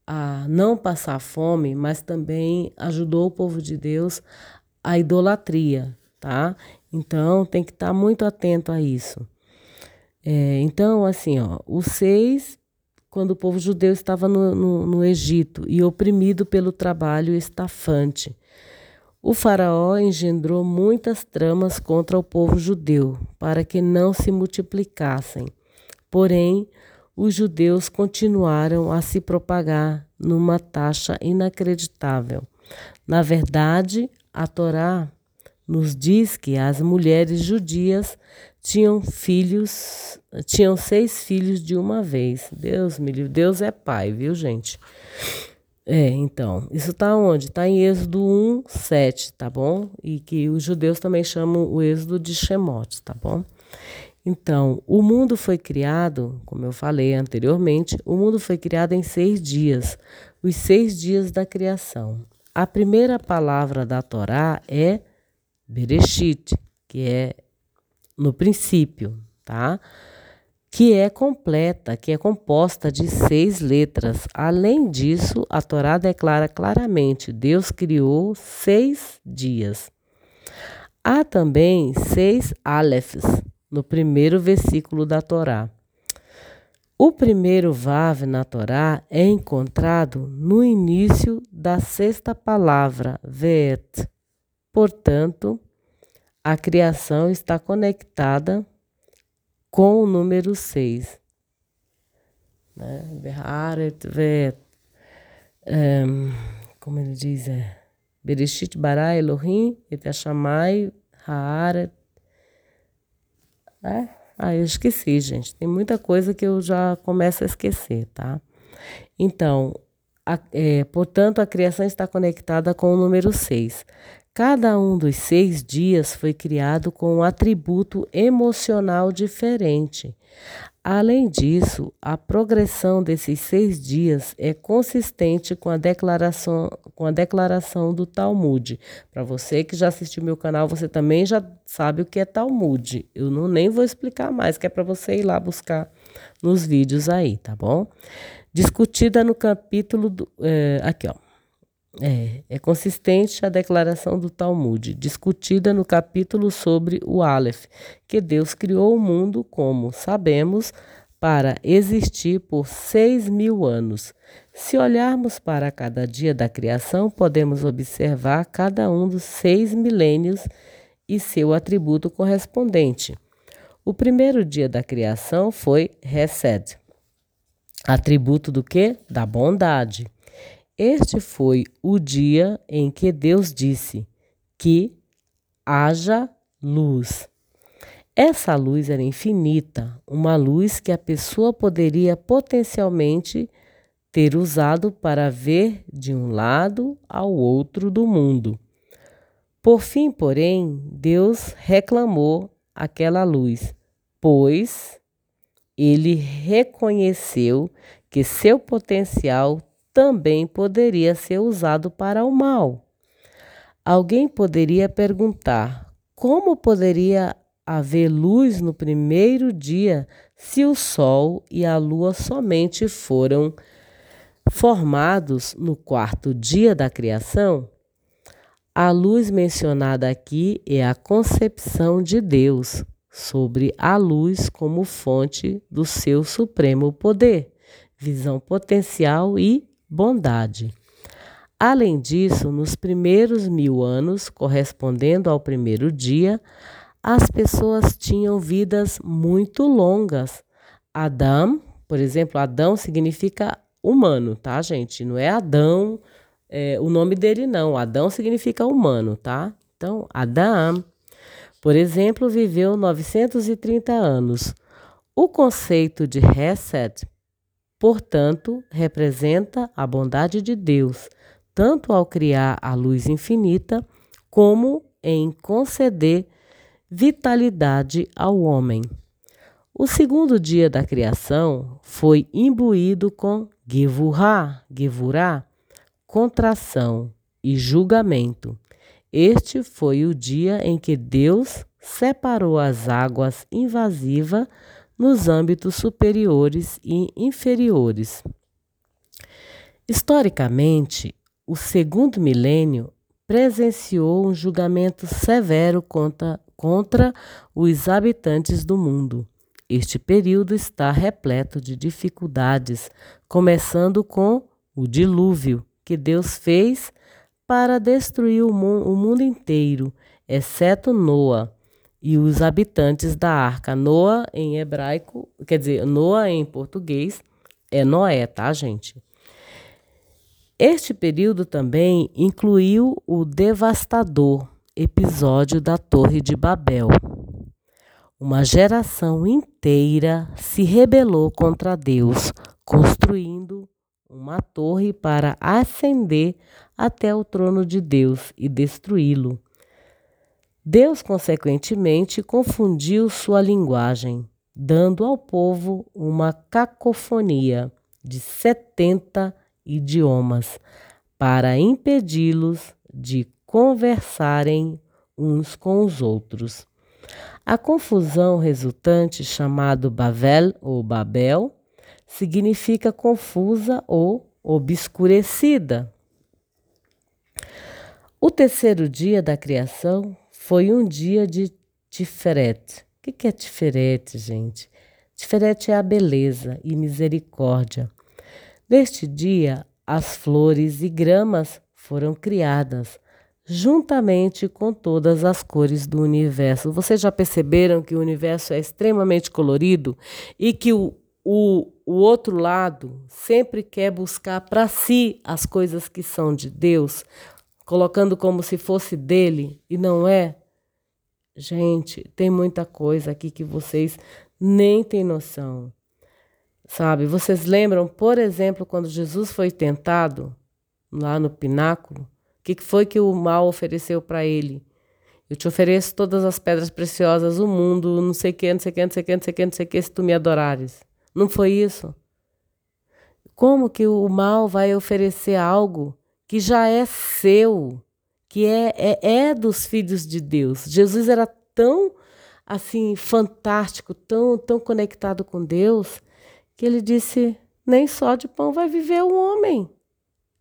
Speaker 1: a não passar fome, mas também ajudou o povo de Deus à idolatria, tá? Então tem que estar muito atento a isso. É, então, assim, ó, os seis, quando o povo judeu estava no, no, no Egito e oprimido pelo trabalho estafante. O Faraó engendrou muitas tramas contra o povo judeu, para que não se multiplicassem. Porém, os judeus continuaram a se propagar numa taxa inacreditável. Na verdade, a Torá nos diz que as mulheres judias tinham filhos, tinham seis filhos de uma vez. Deus me livre, Deus é pai, viu, gente? É, então, isso está onde? Está em Êxodo 1, 7, tá bom? E que os judeus também chamam o Êxodo de Shemote, tá bom? Então, o mundo foi criado, como eu falei anteriormente, o mundo foi criado em seis dias, os seis dias da criação. A primeira palavra da Torá é Bereshit, que é no princípio, tá? Que é completa, que é composta de seis letras. Além disso, a Torá declara claramente: Deus criou seis dias. Há também seis Alephes no primeiro versículo da Torá. O primeiro Vav na Torá é encontrado no início da sexta palavra, Vet. Portanto, a criação está conectada com o número 6. Né? Um, como ele diz, é Bereshit bara Elohim et Hashamai haaret. É? Ah, eu esqueci, gente. Tem muita coisa que eu já começo a esquecer, tá? Então, a, é, portanto, a criação está conectada com o número 6. Cada um dos seis dias foi criado com um atributo emocional diferente. Além disso, a progressão desses seis dias é consistente com a declaração, com a declaração do Talmud. Para você que já assistiu meu canal, você também já sabe o que é Talmud. Eu não nem vou explicar mais, que é para você ir lá buscar nos vídeos aí, tá bom? Discutida no capítulo do, é, aqui, ó. É, é consistente a declaração do Talmud, discutida no capítulo sobre o Aleph, que Deus criou o mundo, como sabemos, para existir por seis mil anos. Se olharmos para cada dia da criação, podemos observar cada um dos seis milênios e seu atributo correspondente. O primeiro dia da criação foi Hesed, atributo do que? Da bondade. Este foi o dia em que Deus disse que haja luz. Essa luz era infinita, uma luz que a pessoa poderia potencialmente ter usado para ver de um lado ao outro do mundo. Por fim, porém, Deus reclamou aquela luz, pois ele reconheceu que seu potencial também poderia ser usado para o mal. Alguém poderia perguntar: como poderia haver luz no primeiro dia se o Sol e a Lua somente foram formados no quarto dia da criação? A luz mencionada aqui é a concepção de Deus sobre a luz como fonte do seu supremo poder, visão potencial e bondade. Além disso, nos primeiros mil anos, correspondendo ao primeiro dia, as pessoas tinham vidas muito longas. Adão, por exemplo, Adão significa humano, tá, gente? Não é Adão, é, o nome dele não. Adão significa humano, tá? Então, Adão, por exemplo, viveu 930 anos. O conceito de Hesed, portanto, representa a bondade de Deus tanto ao criar a luz infinita, como em conceder vitalidade ao homem. O segundo dia da criação foi imbuído com Gevurah, Gevurah, contração e julgamento. Este foi o dia em que Deus separou as águas invasivas nos âmbitos superiores e inferiores. Historicamente, o segundo milênio presenciou um julgamento severo contra, contra os habitantes do mundo. Este período está repleto de dificuldades, começando com o dilúvio que Deus fez para destruir o, mu o mundo inteiro, exceto Noa e os habitantes da arca. Noa em hebraico, quer dizer, Noa em português é Noé, tá, gente? Este período também incluiu o devastador episódio da Torre de Babel. Uma geração inteira se rebelou contra Deus, construindo uma torre para ascender até o trono de Deus e destruí-lo. Deus, consequentemente, confundiu sua linguagem, dando ao povo uma cacofonia de 70 idiomas para impedi-los de conversarem uns com os outros. A confusão resultante, chamado Babel ou Babel, significa confusa ou obscurecida. O terceiro dia da criação foi um dia de Tiferet. O que é Tiferet, gente? Tiferet é a beleza e misericórdia. Neste dia, as flores e gramas foram criadas, juntamente com todas as cores do universo. Vocês já perceberam que o universo é extremamente colorido e que o, o, o outro lado sempre quer buscar para si as coisas que são de Deus, colocando como se fosse dele e não é? Gente, tem muita coisa aqui que vocês nem têm noção. Sabe? Vocês lembram, por exemplo, quando Jesus foi tentado lá no pináculo? O que foi que o mal ofereceu para ele? Eu te ofereço todas as pedras preciosas do mundo, não sei o que, não sei o que, não sei o que, não sei o que, não sei o que, se tu me adorares. Não foi isso? Como que o mal vai oferecer algo que já é seu, que é, é, é dos filhos de Deus? Jesus era tão assim fantástico, tão, tão conectado com Deus, que ele disse: Nem só de pão vai viver o homem,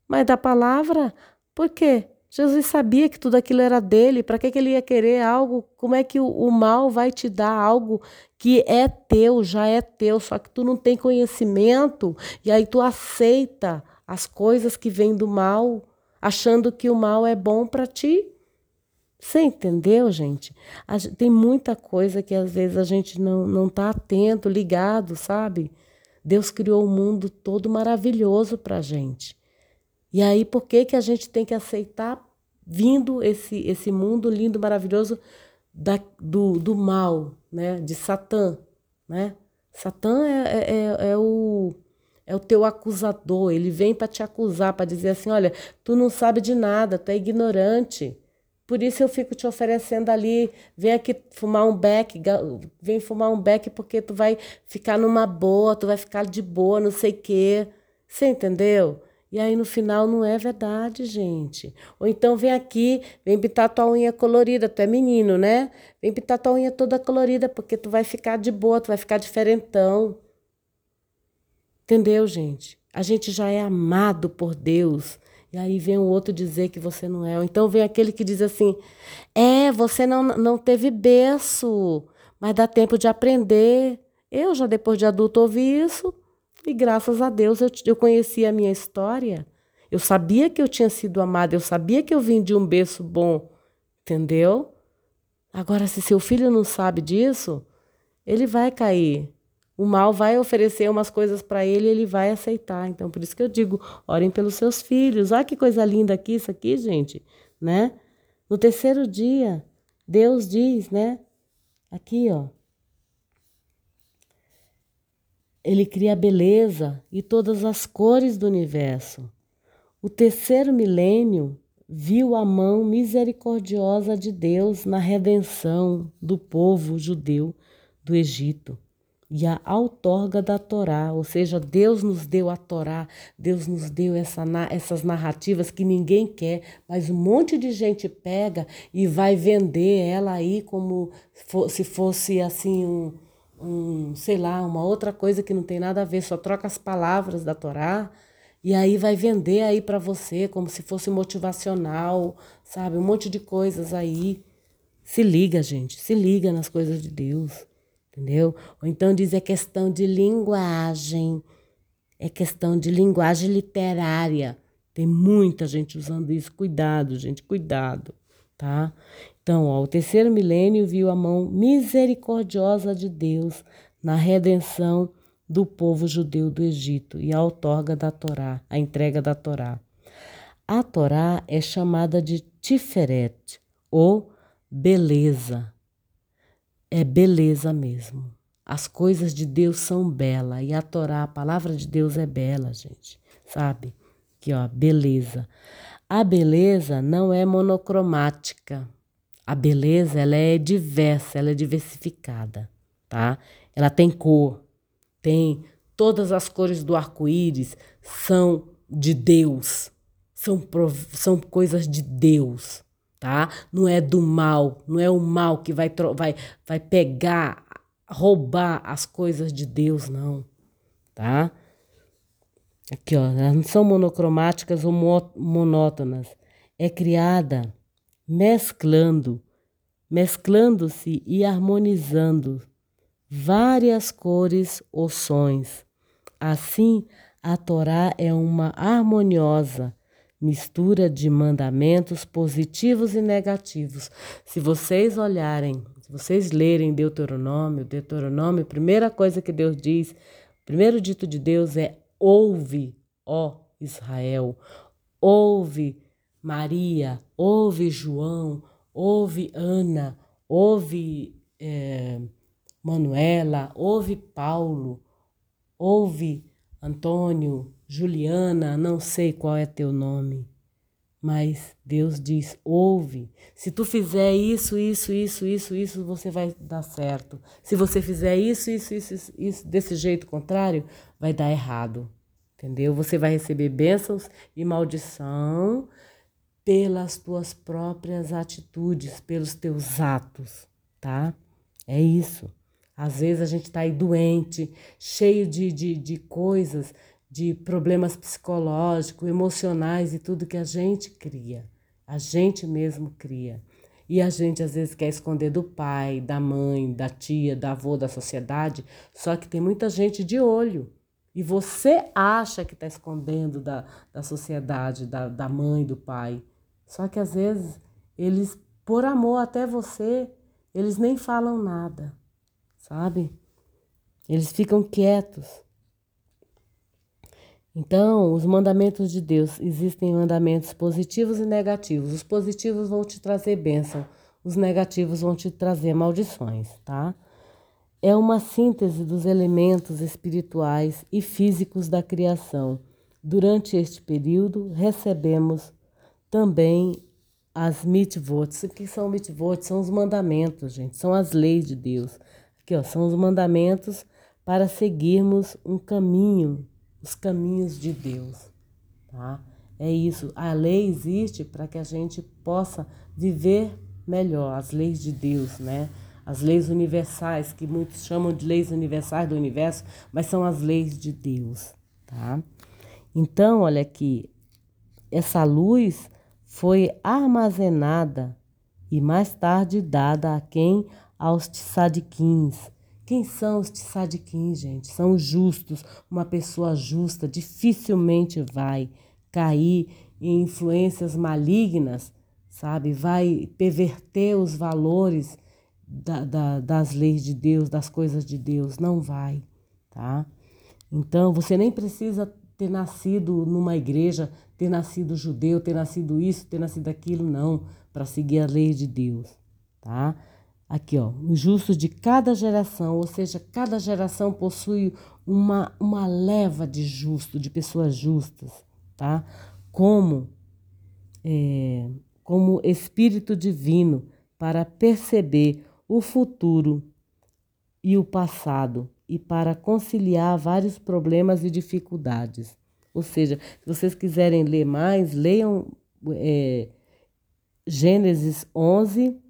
Speaker 1: mas da palavra. Por quê? Jesus sabia que tudo aquilo era dele, para que, que ele ia querer algo? Como é que o, o, mal vai te dar algo que é teu, já é teu, só que tu não tem conhecimento e aí tu aceita as coisas que vêm do mal, achando que o mal é bom para ti? Você entendeu, gente? Tem muita coisa que às vezes a gente não, não tá atento, ligado, sabe? Deus criou o um mundo todo maravilhoso para a gente. E aí, por que, que a gente tem que aceitar vindo esse, esse mundo lindo, maravilhoso da, do, do mal, né? de Satã? Né? Satã é, é, é, é o, é o teu acusador, ele vem para te acusar, para dizer assim: olha, tu não sabe de nada, tu é ignorante. Por isso eu fico te oferecendo ali, vem aqui fumar um beck, vem fumar um beck porque tu vai ficar numa boa, tu vai ficar de boa, não sei quê. Você entendeu? E aí no final não é verdade, gente. Ou então vem aqui, vem pintar tua unha colorida, tu é menino, né? Vem pintar tua unha toda colorida porque tu vai ficar de boa, tu vai ficar diferentão. Entendeu, gente? A gente já é amado por Deus. E aí vem o outro dizer que você não é. Ou então vem aquele que diz assim: é, você não, não teve berço, mas dá tempo de aprender. Eu já depois de adulto ouvi isso e graças a Deus eu, eu conheci a minha história. Eu sabia que eu tinha sido amada, eu sabia que eu vim de um berço bom, entendeu? Agora, se seu filho não sabe disso, ele vai cair. O mal vai oferecer umas coisas para ele ele vai aceitar. Então, por isso que eu digo, orem pelos seus filhos. Olha que coisa linda aqui, isso aqui, gente, né? No terceiro dia, Deus diz, né? Aqui, ó. Ele cria a beleza e todas as cores do universo. O terceiro milênio viu a mão misericordiosa de Deus na redenção do povo judeu do Egito e a outorga da Torá, ou seja, Deus nos deu a Torá, Deus nos deu essa, essas narrativas que ninguém quer, mas um monte de gente pega e vai vender ela aí como se fosse assim um, um sei lá, uma outra coisa que não tem nada a ver, só troca as palavras da Torá e aí vai vender aí para você como se fosse motivacional, sabe? Um monte de coisas aí. Se liga, gente, se liga nas coisas de Deus entendeu? Ou então diz é questão de linguagem, é questão de linguagem literária. Tem muita gente usando isso. Cuidado, gente, cuidado, tá? Então, ó, o terceiro milênio viu a mão misericordiosa de Deus na redenção do povo judeu do Egito e a outorga da Torá, a entrega da Torá. A Torá é chamada de Tiferet, ou beleza, é beleza mesmo. As coisas de Deus são belas e a Torá, a palavra de Deus é bela, gente. Sabe? Que ó, beleza. A beleza não é monocromática. A beleza, ela é diversa, ela é diversificada, tá? Ela tem cor, tem todas as cores do arco-íris são de Deus, são, são coisas de Deus, tá? Não é do mal, não é o mal que vai, vai, vai pegar, roubar as coisas de Deus, não, tá? Aqui, ó, elas não são monocromáticas ou monótonas. É criada mesclando, mesclando-se e harmonizando várias cores ou sons. Assim, a Torá é uma harmoniosa mistura de mandamentos positivos e negativos. Se vocês olharem, se vocês lerem Deuteronômio, Deuteronômio, a primeira coisa que Deus diz, o primeiro dito de Deus é: ouve, ó Israel, ouve Maria, ouve João, ouve Ana, ouve é, Manuela, ouve Paulo, ouve Antônio, Juliana, não sei qual é teu nome, mas Deus diz: ouve. Se tu fizer isso, isso, isso, isso, isso, você vai dar certo. Se você fizer isso, isso, isso, isso, desse jeito contrário, vai dar errado. Entendeu? Você vai receber bênçãos e maldição pelas tuas próprias atitudes, pelos teus atos, tá? É isso. Às vezes a gente está aí doente, cheio de, de, de coisas de problemas psicológicos, emocionais e tudo que a gente cria. A gente mesmo cria. E a gente às vezes quer esconder do pai, da mãe, da tia, da avô, da sociedade, só que tem muita gente de olho. E você acha que está escondendo da, da sociedade, da, da mãe, do pai. Só que às vezes eles, por amor até você, eles nem falam nada, sabe? Eles ficam quietos. Então, os mandamentos de Deus, existem mandamentos positivos e negativos. Os positivos vão te trazer bênção, os negativos vão te trazer maldições, tá? É uma síntese dos elementos espirituais e físicos da criação. Durante este período, recebemos também as mitzvot. O que são mitzvot? São os mandamentos, gente, são as leis de Deus. Aqui, ó, são os mandamentos para seguirmos um caminho os caminhos de Deus, tá? É isso. A lei existe para que a gente possa viver melhor as leis de Deus, né? As leis universais, que muitos chamam de leis universais do universo, mas são as leis de Deus, tá? Então, olha aqui, essa luz foi armazenada e mais tarde dada a quem aos tsadiquins. Quem são os tsadiquins, gente? São os justos. Uma pessoa justa dificilmente vai cair em influências malignas, sabe? Vai perverter os valores da, da, das leis de Deus, das coisas de Deus. Não vai, tá? Então, você nem precisa ter nascido numa igreja, ter nascido judeu, ter nascido isso, ter nascido aquilo, não, para seguir a lei de Deus, tá? Aqui, ó, os justos de cada geração, ou seja, cada geração possui uma, uma leva de justo, de pessoas justas, tá? Como, é, como espírito divino para perceber o futuro e o passado e para conciliar vários problemas e dificuldades. Ou seja, se vocês quiserem ler mais, leiam é, Gênesis 11, cap,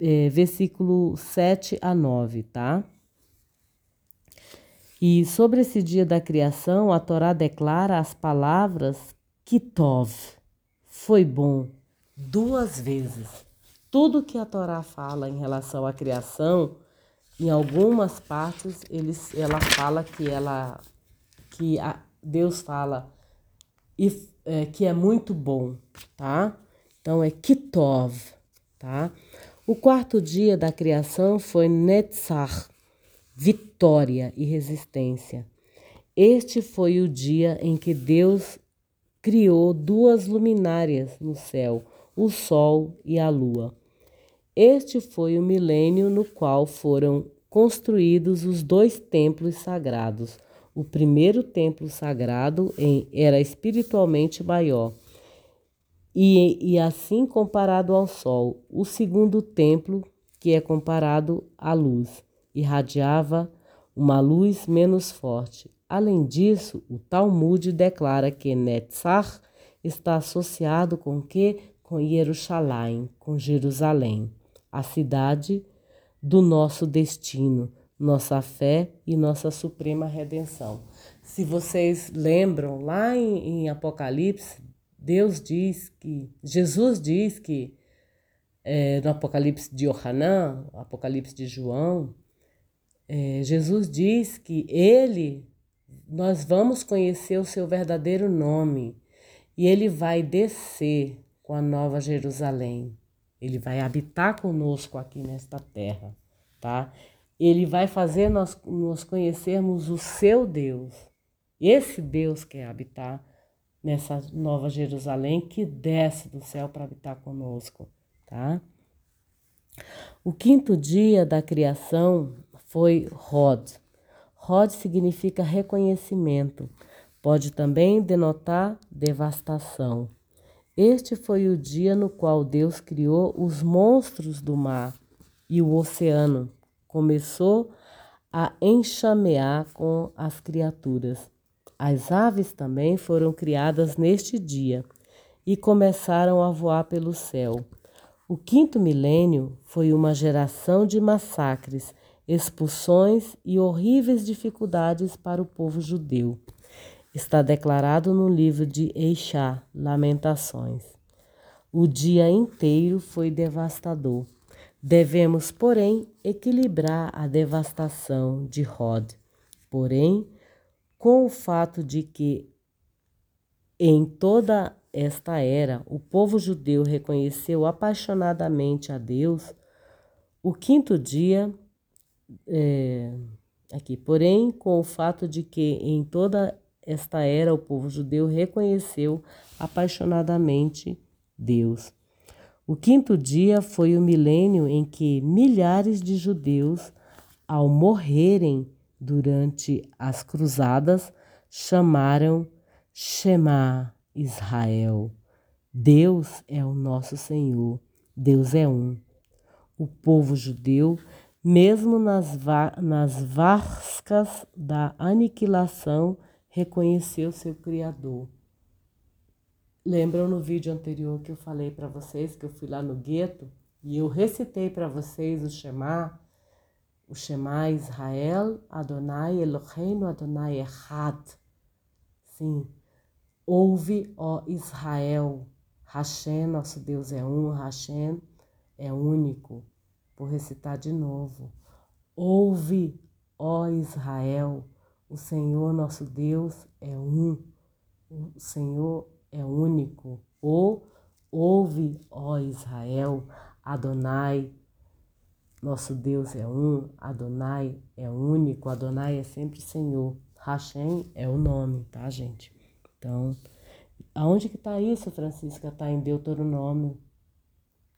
Speaker 1: é, versículo 7 a 9, tá? E sobre esse dia da criação, a Torá declara as palavras Kitov, foi bom, duas vezes. Tudo que a Torá fala em relação à criação, em algumas partes eles, ela fala que ela que a, Deus fala e, é, que é muito bom, tá? Então é Kitov, tá? O quarto dia da criação foi Netzach, vitória e resistência. Este foi o dia em que Deus criou duas luminárias no céu, o sol e a lua. Este foi o milênio no qual foram construídos os dois templos sagrados. O primeiro templo sagrado era espiritualmente maior e, e assim comparado ao sol. O segundo templo, que é comparado à luz, irradiava uma luz menos forte. Além disso, o Talmud declara que Netzach está associado com que? Com Jerusalém, com Jerusalém a cidade do nosso destino, nossa fé e nossa suprema redenção. Se vocês lembram, lá em, em Apocalipse, Deus diz que, Jesus diz que, é, no Apocalipse de Yohanan, Apocalipse de João, é, Jesus diz que ele, nós vamos conhecer o seu verdadeiro nome e ele vai descer com a nova Jerusalém. Ele vai habitar conosco aqui nesta terra, tá? Ele vai fazer nós, nós conhecermos o seu Deus. Esse Deus quer habitar nessa nova Jerusalém que desce do céu para habitar conosco, tá? O quinto dia da criação foi Rod. Rod significa reconhecimento. Pode também denotar devastação. Este foi o dia no qual Deus criou os monstros do mar e o oceano. Começou a enxamear com as criaturas. As aves também foram criadas neste dia e começaram a voar pelo céu. O quinto milênio foi uma geração de massacres, expulsões e horríveis dificuldades para o povo judeu. Está declarado no livro de Eixá, Lamentações. O dia inteiro foi devastador. Devemos, porém, equilibrar a devastação de Rod. Porém, com o fato de que em toda esta era o povo judeu reconheceu apaixonadamente a Deus, o quinto dia, é, aqui, porém, com o fato de que em toda esta era o povo judeu reconheceu apaixonadamente Deus. O quinto dia foi o milênio em que milhares de judeus, ao morrerem durante as cruzadas, chamaram Shema Israel. Deus é o nosso Senhor, Deus é um. O povo judeu, mesmo nas, nas vascas da aniquilação, reconheceu seu Criador. Lembram no vídeo anterior que eu falei para vocês que eu fui lá no gueto e eu recitei para vocês o Shema, o Shema Israel, Adonai Eloheinu, Adonai Echad. Sim, ouve, ó Israel, Hashem, nosso Deus é um, Hashem é único. Vou recitar de novo. Ouve, ó Israel, o Senhor nosso Deus é um, o Senhor é único. Ou ouve, ó Israel, Adonai, nosso Deus é um, Adonai é único, Adonai é sempre Senhor. Hashem é o nome, tá, gente? Então, aonde que tá isso, Francisca? Tá em Deuteronômio,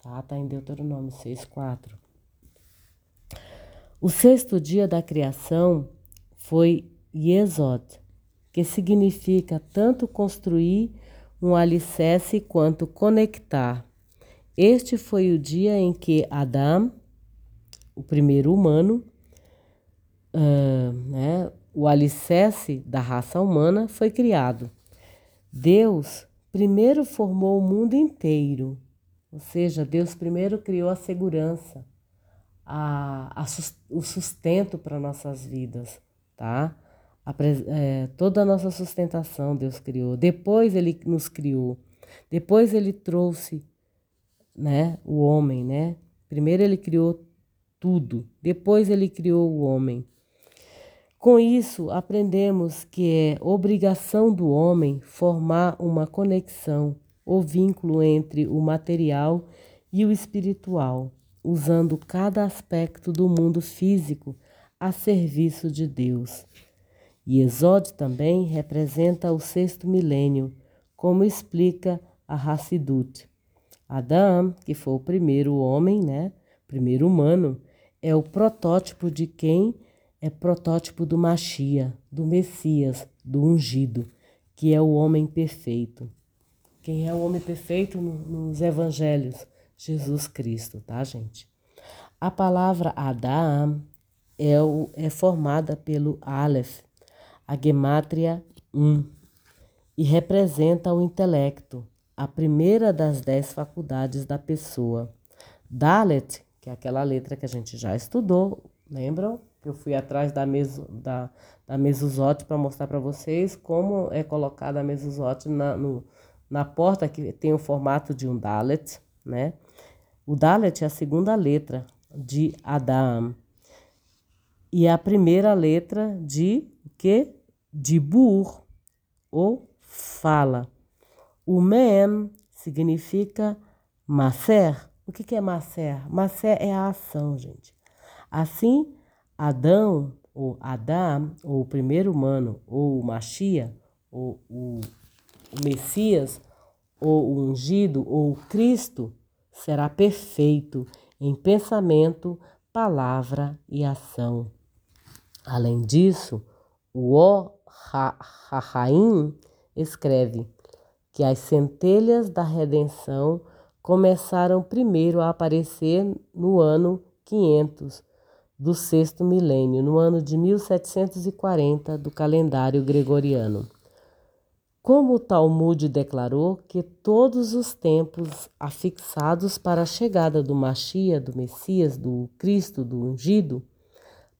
Speaker 1: tá? Tá em Deuteronômio 6:4. O sexto dia da criação foi Yesod, que significa tanto construir um alicerce quanto conectar. Este foi o dia em que Adão, o primeiro humano, uh, né, o alicerce da raça humana, foi criado. Deus primeiro formou o mundo inteiro, ou seja, Deus primeiro criou a segurança, a, a, o sustento para nossas vidas, tá? A, é, toda a nossa sustentação Deus criou. Depois Ele nos criou. Depois Ele trouxe, né, o homem, né? Primeiro Ele criou tudo. Depois Ele criou o homem. Com isso, aprendemos que é obrigação do homem formar uma conexão ou vínculo entre o material e o espiritual usando cada aspecto do mundo físico a serviço de Deus. E Exode também representa o sexto milênio, como explica a Hassidut. Adão, que foi o primeiro homem, né, primeiro humano, é o protótipo de quem é protótipo do Machia, do Messias, do ungido, que é o homem perfeito. Quem é o homem perfeito nos evangelhos? Jesus Cristo, tá, gente? A palavra Adam é, o, é formada pelo Aleph, a gemátria 1, e representa o intelecto, a primeira das dez faculdades da pessoa. Dalet, que é aquela letra que a gente já estudou, lembram? Que eu fui atrás da, meso, da, da para mostrar para vocês como é colocada a mesuzote na, no, na porta que tem o formato de um Dalet, né? O Dalet é a segunda letra de Adam e a primeira letra de que de Bur ou fala. O Mem significa Maser. O que, é Maser? Maser é a ação, gente. Assim, Adão, ou Adam, ou o primeiro humano, ou o Machia, ou o, Messias, ou o ungido, ou o Cristo, será perfeito em pensamento, palavra e ação. Além disso, o O-Rahaim escreve que as centelhas da redenção começaram primeiro a aparecer no ano 500 do sexto milênio, no ano de 1740 do calendário gregoriano. Como o Talmud declarou que todos os tempos afixados para a chegada do Machia, do Messias, do Cristo, do ungido,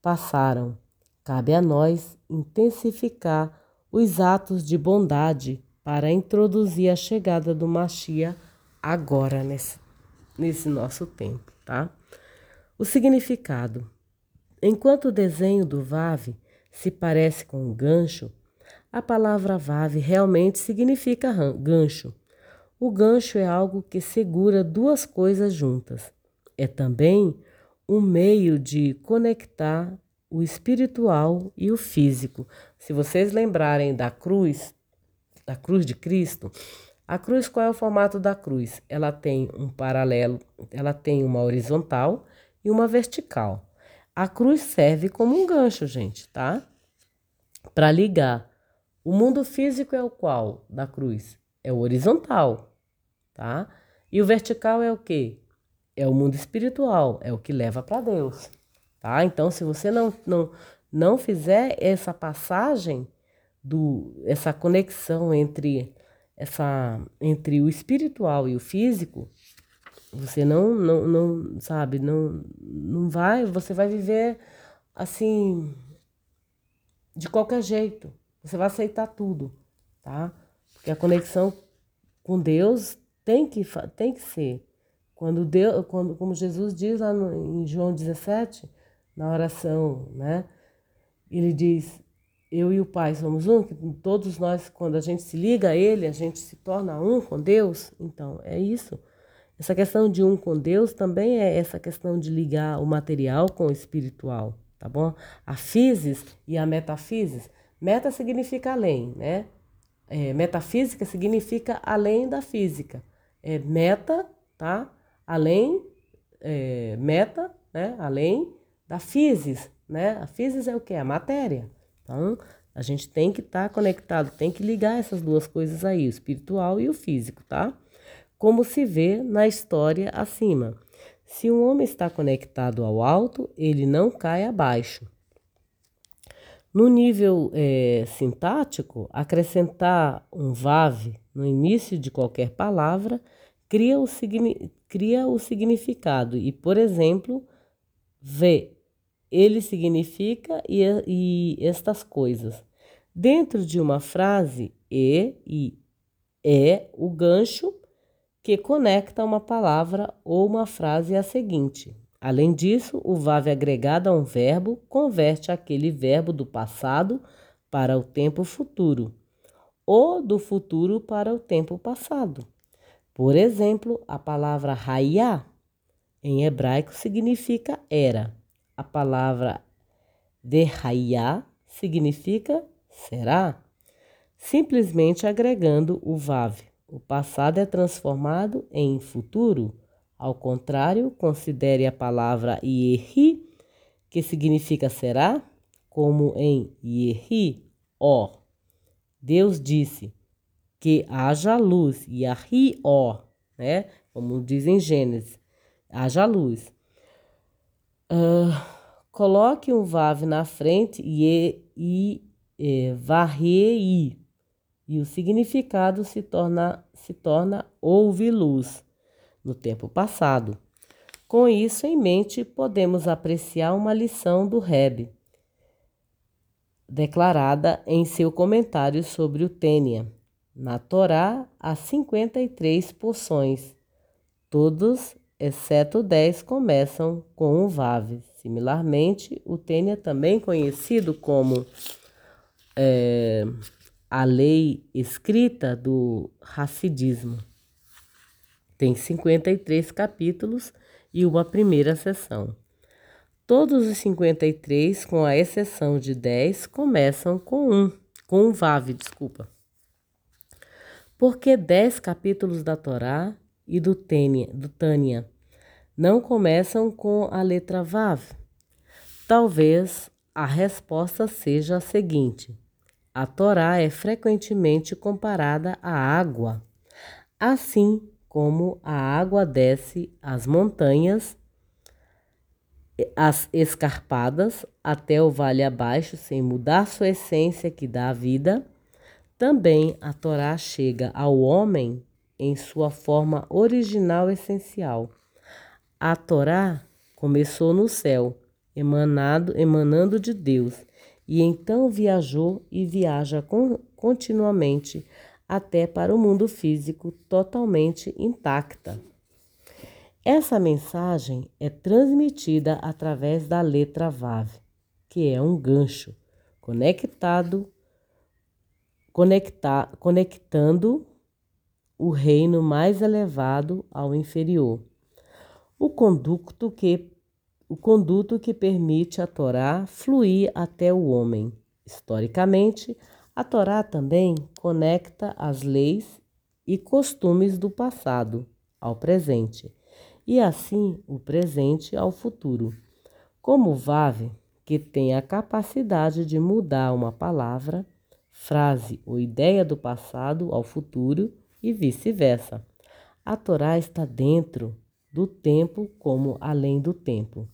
Speaker 1: passaram, cabe a nós intensificar os atos de bondade para introduzir a chegada do Machia agora nesse, nesse nosso tempo, tá? O significado. Enquanto o desenho do Vave se parece com um gancho, a palavra vave realmente significa gancho. O gancho é algo que segura duas coisas juntas. É também um meio de conectar o espiritual e o físico. Se vocês lembrarem da cruz, da cruz de Cristo, a cruz qual é o formato da cruz? Ela tem um paralelo, ela tem uma horizontal e uma vertical. A cruz serve como um gancho, gente, tá? Para ligar o mundo físico é o qual da cruz? É o horizontal, tá? E o vertical é o quê? É o mundo espiritual, é o que leva para Deus, tá? Então, se você não, não, não fizer essa passagem, do, essa conexão entre, essa, entre o espiritual e o físico, você não, não, não sabe, não, não vai, você vai viver assim, de qualquer jeito. Você vai aceitar tudo, tá? Porque a conexão com Deus tem que, tem que ser quando Deus, quando, como Jesus diz lá no, em João 17, na oração, né? Ele diz: Eu e o Pai somos um, que todos nós, quando a gente se liga a Ele, a gente se torna um com Deus. Então, é isso. Essa questão de um com Deus também é essa questão de ligar o material com o espiritual, tá bom? A physis e a metafísis. Meta significa além, né? É, metafísica significa além da física. É meta, tá? Além, é, meta, né? Além da physis, né? A physis é o que? A matéria. Então, a gente tem que estar tá conectado, tem que ligar essas duas coisas aí, o espiritual e o físico, tá? Como se vê na história acima. Se um homem está conectado ao alto, ele não cai abaixo. No nível é, sintático, acrescentar um VAV no início de qualquer palavra cria o, cria o significado. E, por exemplo, V, ele significa e, e estas coisas. Dentro de uma frase, e e é o gancho que conecta uma palavra ou uma frase à seguinte. Além disso, o VAV agregado a um verbo converte aquele verbo do passado para o tempo futuro ou do futuro para o tempo passado. Por exemplo, a palavra Hayá em hebraico significa era. A palavra de Hayá significa será. Simplesmente agregando o VAV. O passado é transformado em futuro ao contrário, considere a palavra Yehi, que significa será, como em Yehi, ó. Deus disse que haja luz, Yahi, ó, né? Como diz em Gênesis, haja luz. Uh, coloque um vav na frente e, e, e varrei, e o significado se torna, se torna ouve luz no tempo passado. Com isso em mente, podemos apreciar uma lição do Rebbe, declarada em seu comentário sobre o Tênia. Na Torá, há 53 porções. Todos, exceto 10, começam com um Vav. Similarmente, o Tênia, também conhecido como é, a lei escrita do Hassidismo. Tem 53 capítulos e uma primeira sessão. Todos os 53, com a exceção de 10, começam com um, com um Vav, desculpa. Porque 10 capítulos da Torá e do Tânia, do Tânia não começam com a letra Vav? Talvez a resposta seja a seguinte: a Torá é frequentemente comparada à água. Assim, como a água desce as montanhas, as escarpadas até o vale abaixo, sem mudar sua essência que dá a vida, também a Torá chega ao homem em sua forma original essencial. A Torá começou no céu, emanado, emanando de Deus, e então viajou e viaja continuamente até para o mundo físico totalmente intacta. Essa mensagem é transmitida através da letra Vav, que é um gancho conectado conecta, conectando o reino mais elevado ao inferior. O conduto que o conduto que permite a Torá fluir até o homem. Historicamente, a Torá também conecta as leis e costumes do passado ao presente, e assim o presente ao futuro. Como o Vav, que tem a capacidade de mudar uma palavra, frase ou ideia do passado ao futuro e vice-versa. A Torá está dentro do tempo como além do tempo.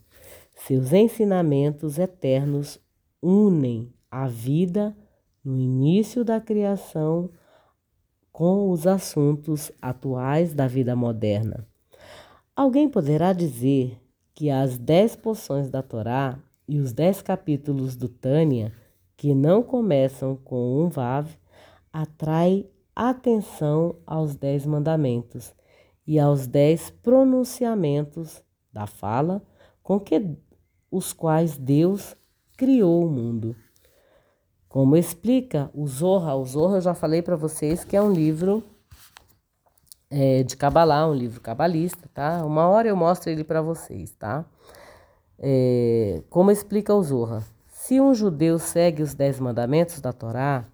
Speaker 1: Seus ensinamentos eternos unem a vida no início da criação com os assuntos atuais da vida moderna. Alguém poderá dizer que as dez porções da Torá e os dez capítulos do Tânia, que não começam com um Vav, atrai atenção aos dez mandamentos e aos dez pronunciamentos da fala com que os quais Deus criou o mundo. Como explica o Zorra, o Zorra eu já falei para vocês que é um livro é, de Kabbalah, um livro cabalista, tá? Uma hora eu mostro ele para vocês, tá? É, como explica o Zorra, se um judeu segue os dez mandamentos da Torá,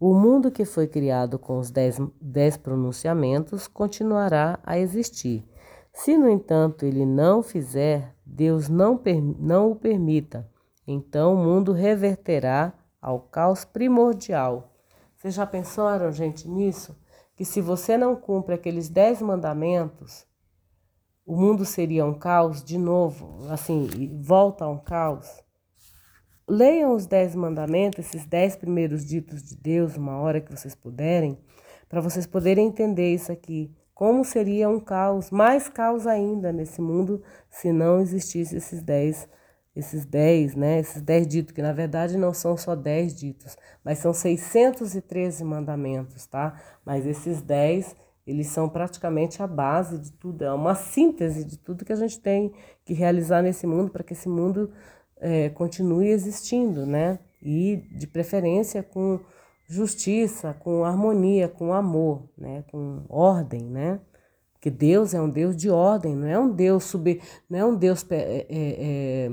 Speaker 1: o mundo que foi criado com os dez, dez pronunciamentos continuará a existir. Se, no entanto, ele não fizer, Deus não, não o permita, então o mundo reverterá ao caos primordial. Vocês já pensaram, gente, nisso? Que se você não cumpre aqueles dez mandamentos, o mundo seria um caos de novo, assim, volta a um caos. Leiam os dez mandamentos, esses dez primeiros ditos de Deus, uma hora que vocês puderem, para vocês poderem entender isso aqui. Como seria um caos, mais caos ainda nesse mundo, se não existisse esses dez, esses dez, né? Esses dez ditos, que na verdade não são só dez ditos, mas são 613 mandamentos, tá? Mas esses dez, eles são praticamente a base de tudo, é uma síntese de tudo que a gente tem que realizar nesse mundo para que esse mundo é, continue existindo, né? E de preferência com justiça, com harmonia, com amor, né? Com ordem, né? Porque Deus é um Deus de ordem, não é um Deus sub, não é um Deus, é, é, é,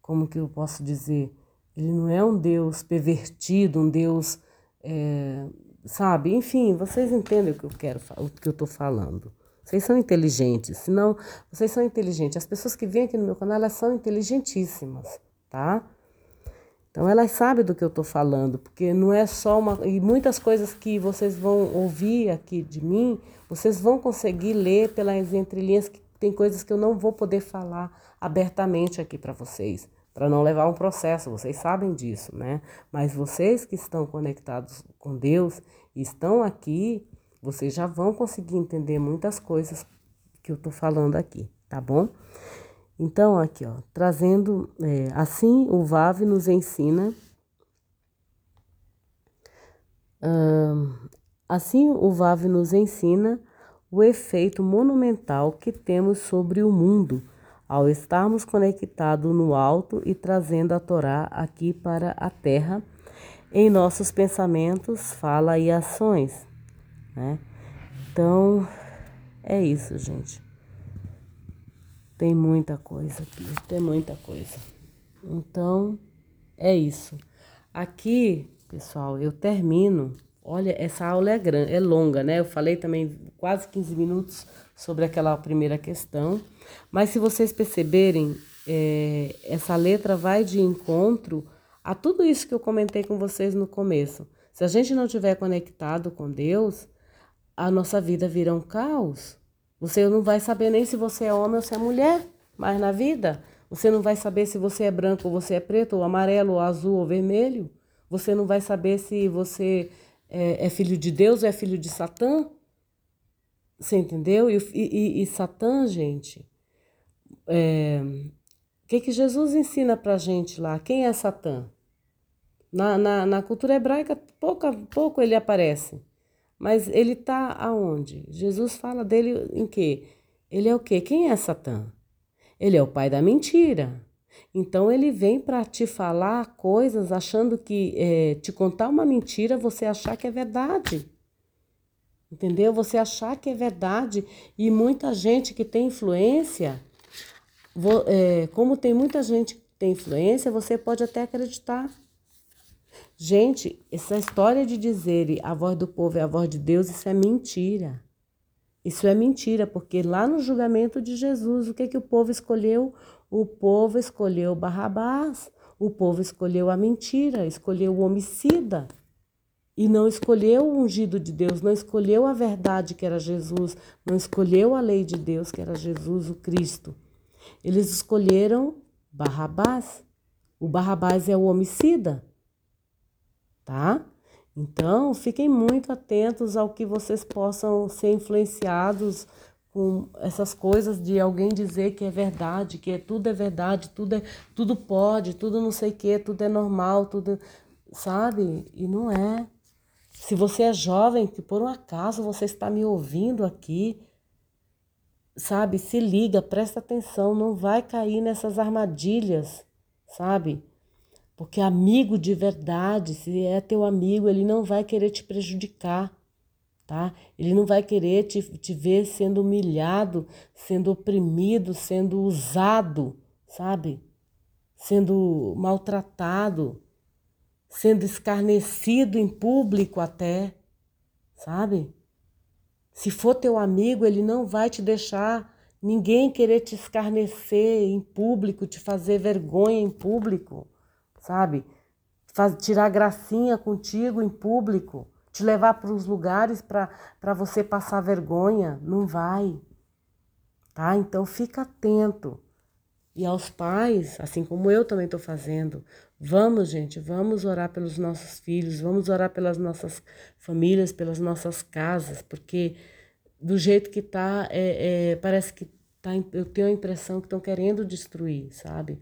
Speaker 1: como que eu posso dizer? Ele não é um Deus pervertido, um Deus, é, sabe? Enfim, vocês entendem o que eu quero, o que eu estou falando. Vocês são inteligentes, senão vocês são inteligentes. As pessoas que vêm aqui no meu canal, elas são inteligentíssimas, tá? Então elas sabem do que eu estou falando, porque não é só uma. E muitas coisas que vocês vão ouvir aqui de mim, vocês vão conseguir ler pelas entrelinhas, que tem coisas que eu não vou poder falar abertamente aqui para vocês, para não levar um processo, vocês sabem disso, né? Mas vocês que estão conectados com Deus, estão aqui, vocês já vão conseguir entender muitas coisas que eu estou falando aqui, tá bom? Então, aqui, ó, trazendo, é, assim o VAV nos ensina, hum, assim o VAV nos ensina o efeito monumental que temos sobre o mundo ao estarmos conectados no alto e trazendo a Torá aqui para a terra em nossos pensamentos, fala e ações. Né? Então, é isso, gente. Tem muita coisa aqui, tem muita coisa. Então, é isso. Aqui, pessoal, eu termino. Olha, essa aula é grande, é longa, né? Eu falei também quase 15 minutos sobre aquela primeira questão. Mas se vocês perceberem, é, essa letra vai de encontro a tudo isso que eu comentei com vocês no começo. Se a gente não estiver conectado com Deus, a nossa vida vira um caos. Você não vai saber nem se você é homem ou se é mulher, mas na vida você não vai saber se você é branco ou você é preto, ou amarelo, ou azul ou vermelho. Você não vai saber se você é, é filho de Deus ou é filho de Satã. Você entendeu? E, e, e Satã, gente, é, o que, que Jesus ensina pra gente lá? Quem é Satã? Na, na, na cultura hebraica, pouco, pouco ele aparece. Mas ele está aonde? Jesus fala dele em quê? Ele é o quê? Quem é Satã? Ele é o pai da mentira. Então ele vem para te falar coisas achando que é, te contar uma mentira, você achar que é verdade. Entendeu? Você achar que é verdade. E muita gente que tem influência, vou, é, como tem muita gente que tem influência, você pode até acreditar. Gente, essa história de dizer a voz do povo é a voz de Deus, isso é mentira. Isso é mentira, porque lá no julgamento de Jesus, o que, que o povo escolheu? O povo escolheu Barrabás, o povo escolheu a mentira, escolheu o homicida. E não escolheu o ungido de Deus, não escolheu a verdade que era Jesus, não escolheu a lei de Deus que era Jesus, o Cristo. Eles escolheram Barrabás. O Barrabás é o homicida tá? Então, fiquem muito atentos ao que vocês possam ser influenciados com essas coisas de alguém dizer que é verdade, que é, tudo é verdade, tudo é, tudo pode, tudo não sei o que, tudo é normal, tudo, sabe? E não é. Se você é jovem, que por um acaso você está me ouvindo aqui, sabe, se liga, presta atenção, não vai cair nessas armadilhas, sabe? Porque amigo de verdade, se é teu amigo, ele não vai querer te prejudicar, tá? Ele não vai querer te, te ver sendo humilhado, sendo oprimido, sendo usado, sabe? Sendo maltratado, sendo escarnecido em público até, sabe? Se for teu amigo, ele não vai te deixar ninguém querer te escarnecer em público, te fazer vergonha em público, sabe? Faz, tirar gracinha contigo em público, te levar para os lugares para você passar vergonha. Não vai. Tá? Então fica atento. E aos pais, assim como eu também estou fazendo, vamos, gente, vamos orar pelos nossos filhos, vamos orar pelas nossas famílias, pelas nossas casas, porque do jeito que tá, é, é, parece que tá, eu tenho a impressão que estão querendo destruir, sabe?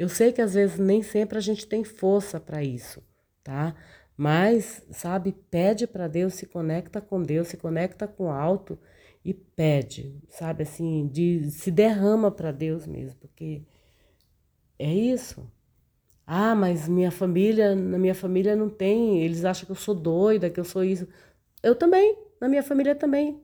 Speaker 1: Eu sei que às vezes nem sempre a gente tem força para isso, tá? Mas, sabe, pede para Deus, se conecta com Deus, se conecta com o alto e pede, sabe, assim, de, se derrama para Deus mesmo, porque é isso. Ah, mas minha família, na minha família não tem, eles acham que eu sou doida, que eu sou isso. Eu também, na minha família também.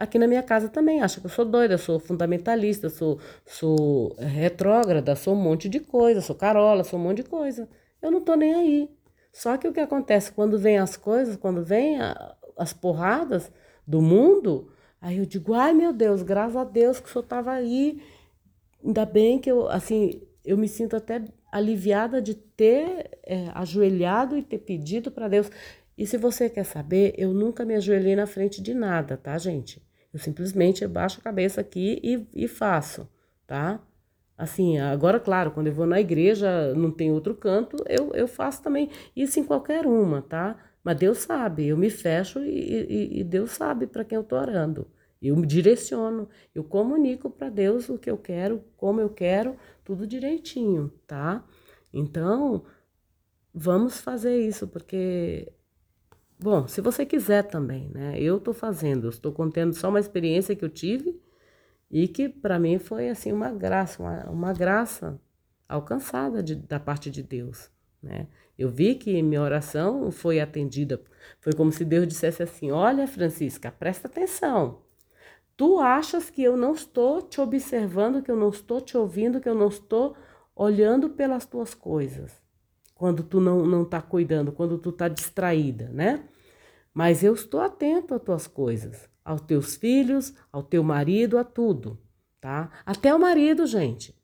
Speaker 1: Aqui na minha casa também acham que eu sou doida, sou fundamentalista, sou, sou retrógrada, sou um monte de coisa, sou carola, sou um monte de coisa. Eu não tô nem aí. Só que o que acontece quando vem as coisas, quando vem a, as porradas do mundo, Aí eu digo, ai meu Deus, graças a Deus que o senhor estava aí. Ainda bem que eu, assim, eu me sinto até aliviada de ter é, ajoelhado e ter pedido para Deus. E se você quer saber, eu nunca me ajoelhei na frente de nada, tá, gente? Eu simplesmente baixo a cabeça aqui e, e faço, tá? Assim, agora, claro, quando eu vou na igreja, não tem outro canto, eu, eu faço também isso em qualquer uma, tá? Mas Deus sabe, eu me fecho e, e, e Deus sabe para quem eu estou orando. Eu me direciono, eu comunico para Deus o que eu quero, como eu quero, tudo direitinho, tá? Então, vamos fazer isso, porque, bom, se você quiser também, né? Eu estou fazendo, estou contando só uma experiência que eu tive e que para mim foi assim uma graça, uma, uma graça alcançada de, da parte de Deus, né? Eu vi que minha oração foi atendida. Foi como se Deus dissesse assim: Olha, Francisca, presta atenção. Tu achas que eu não estou te observando, que eu não estou te ouvindo, que eu não estou olhando pelas tuas coisas. Quando tu não não está cuidando, quando tu está distraída, né? Mas eu estou atento às tuas coisas, aos teus filhos, ao teu marido, a tudo, tá? Até o marido, gente.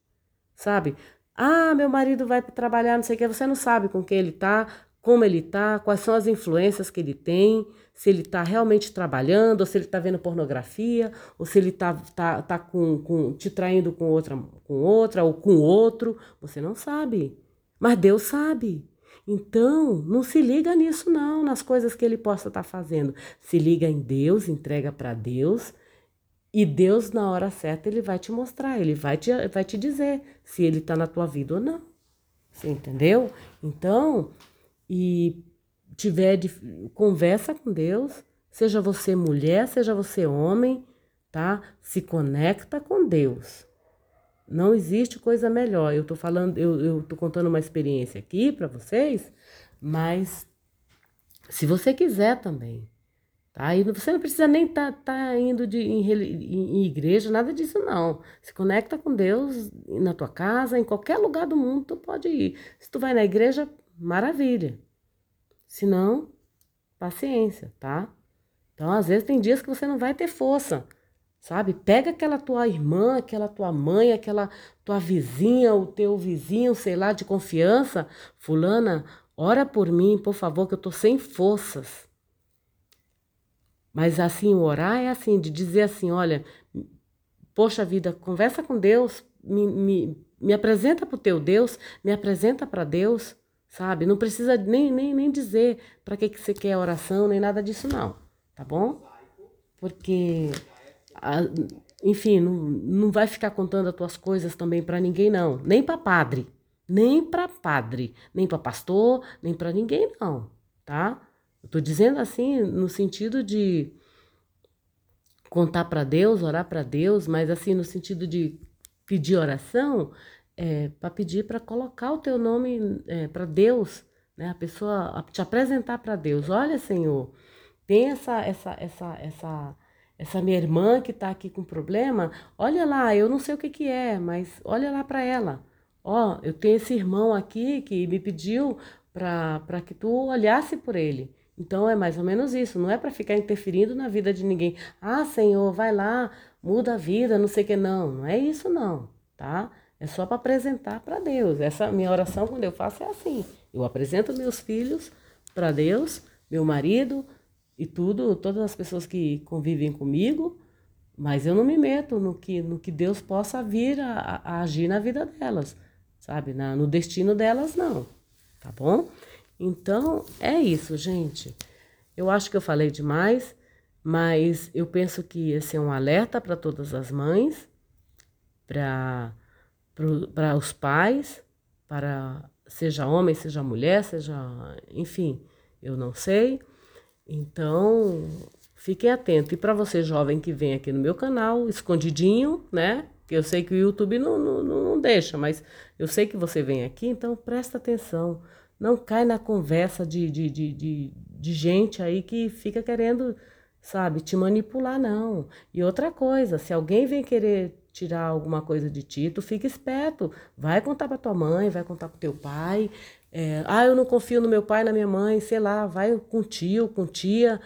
Speaker 1: Sabe? Ah, meu marido vai trabalhar, não sei o que, você não sabe com quem ele tá, como ele tá, quais são as influências que ele tem, se ele tá realmente trabalhando, ou se ele tá vendo pornografia, ou se ele tá, tá, tá com, com, te traindo com outra, com outra ou com outro, você não sabe. Mas Deus sabe. Então, não se liga nisso não, nas coisas que ele possa estar tá fazendo. Se liga em Deus, entrega para Deus e Deus, na hora certa, ele vai te mostrar, ele vai te, vai te dizer se ele está na tua vida ou não. Você entendeu? Então, e tiver de, conversa com Deus, seja você mulher, seja você homem, tá? Se conecta com Deus. Não existe coisa melhor. Eu tô falando, eu, tô contando uma experiência aqui para vocês, mas se você quiser também, Tá? E você não precisa nem estar tá, tá indo de, em, em, igreja, nada disso não. Se conecta com Deus na tua casa, em qualquer lugar do mundo tu pode ir. Se tu vai na igreja, maravilha. Se não, paciência, tá? Então, às vezes tem dias que você não vai ter força, sabe? Pega aquela tua irmã, aquela tua mãe, aquela tua vizinha, o teu vizinho, sei lá, de confiança, fulana, ora por mim, por favor, que eu tô sem forças mas assim, orar é assim, de dizer assim, olha, poxa vida, conversa com Deus, me, me, me apresenta para o teu Deus, me apresenta para Deus, sabe? Não precisa nem, nem, nem dizer para que, que você quer oração, nem nada disso não, tá bom? Porque, a, enfim, não, não vai ficar contando as tuas coisas também para ninguém não, nem para padre, nem para padre, nem para pastor, nem para ninguém não, tá? Eu tô dizendo assim no sentido de contar para Deus, orar para Deus, mas assim no sentido de pedir oração, é, para pedir para colocar o teu nome é, para Deus, né? A pessoa te apresentar para Deus. Olha, Senhor, tem essa essa essa essa essa minha irmã que está aqui com problema. Olha lá, eu não sei o que que é, mas olha lá para ela. Ó, eu tenho esse irmão aqui que me pediu para que tu olhasse por ele. Então é mais ou menos isso, não é para ficar interferindo na vida de ninguém. Ah, Senhor, vai lá, muda a vida, não sei o que não. Não é isso não, tá? É só para apresentar para Deus. Essa minha oração quando eu faço é assim. Eu apresento meus filhos para Deus, meu marido e tudo, todas as pessoas que convivem comigo, mas eu não me meto no que, no que Deus possa vir a, a agir na vida delas, sabe? Na, no destino delas, não, tá bom? Então, é isso, gente. Eu acho que eu falei demais, mas eu penso que esse é um alerta para todas as mães, para os pais, para seja homem, seja mulher, seja, enfim, eu não sei. Então, fiquem atentos. E para você jovem que vem aqui no meu canal, escondidinho, né? Que eu sei que o YouTube não, não, não deixa, mas eu sei que você vem aqui, então presta atenção. Não cai na conversa de, de, de, de, de gente aí que fica querendo, sabe, te manipular, não. E outra coisa, se alguém vem querer tirar alguma coisa de ti, tu fica esperto. Vai contar para tua mãe, vai contar pro teu pai. É, ah, eu não confio no meu pai, na minha mãe, sei lá, vai com tio, com tia,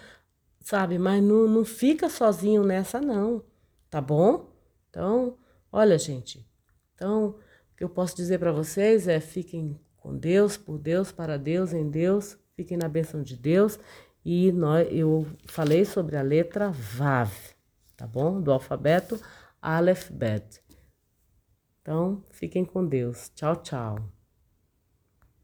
Speaker 1: sabe? Mas não, não fica sozinho nessa, não, tá bom? Então, olha, gente. Então, o que eu posso dizer para vocês é fiquem com Deus, por Deus, para Deus, em Deus, fiquem na bênção de Deus. E nós, eu falei sobre a letra VAV, tá bom? Do alfabeto Aleph Bet. Então, fiquem com Deus. Tchau, tchau.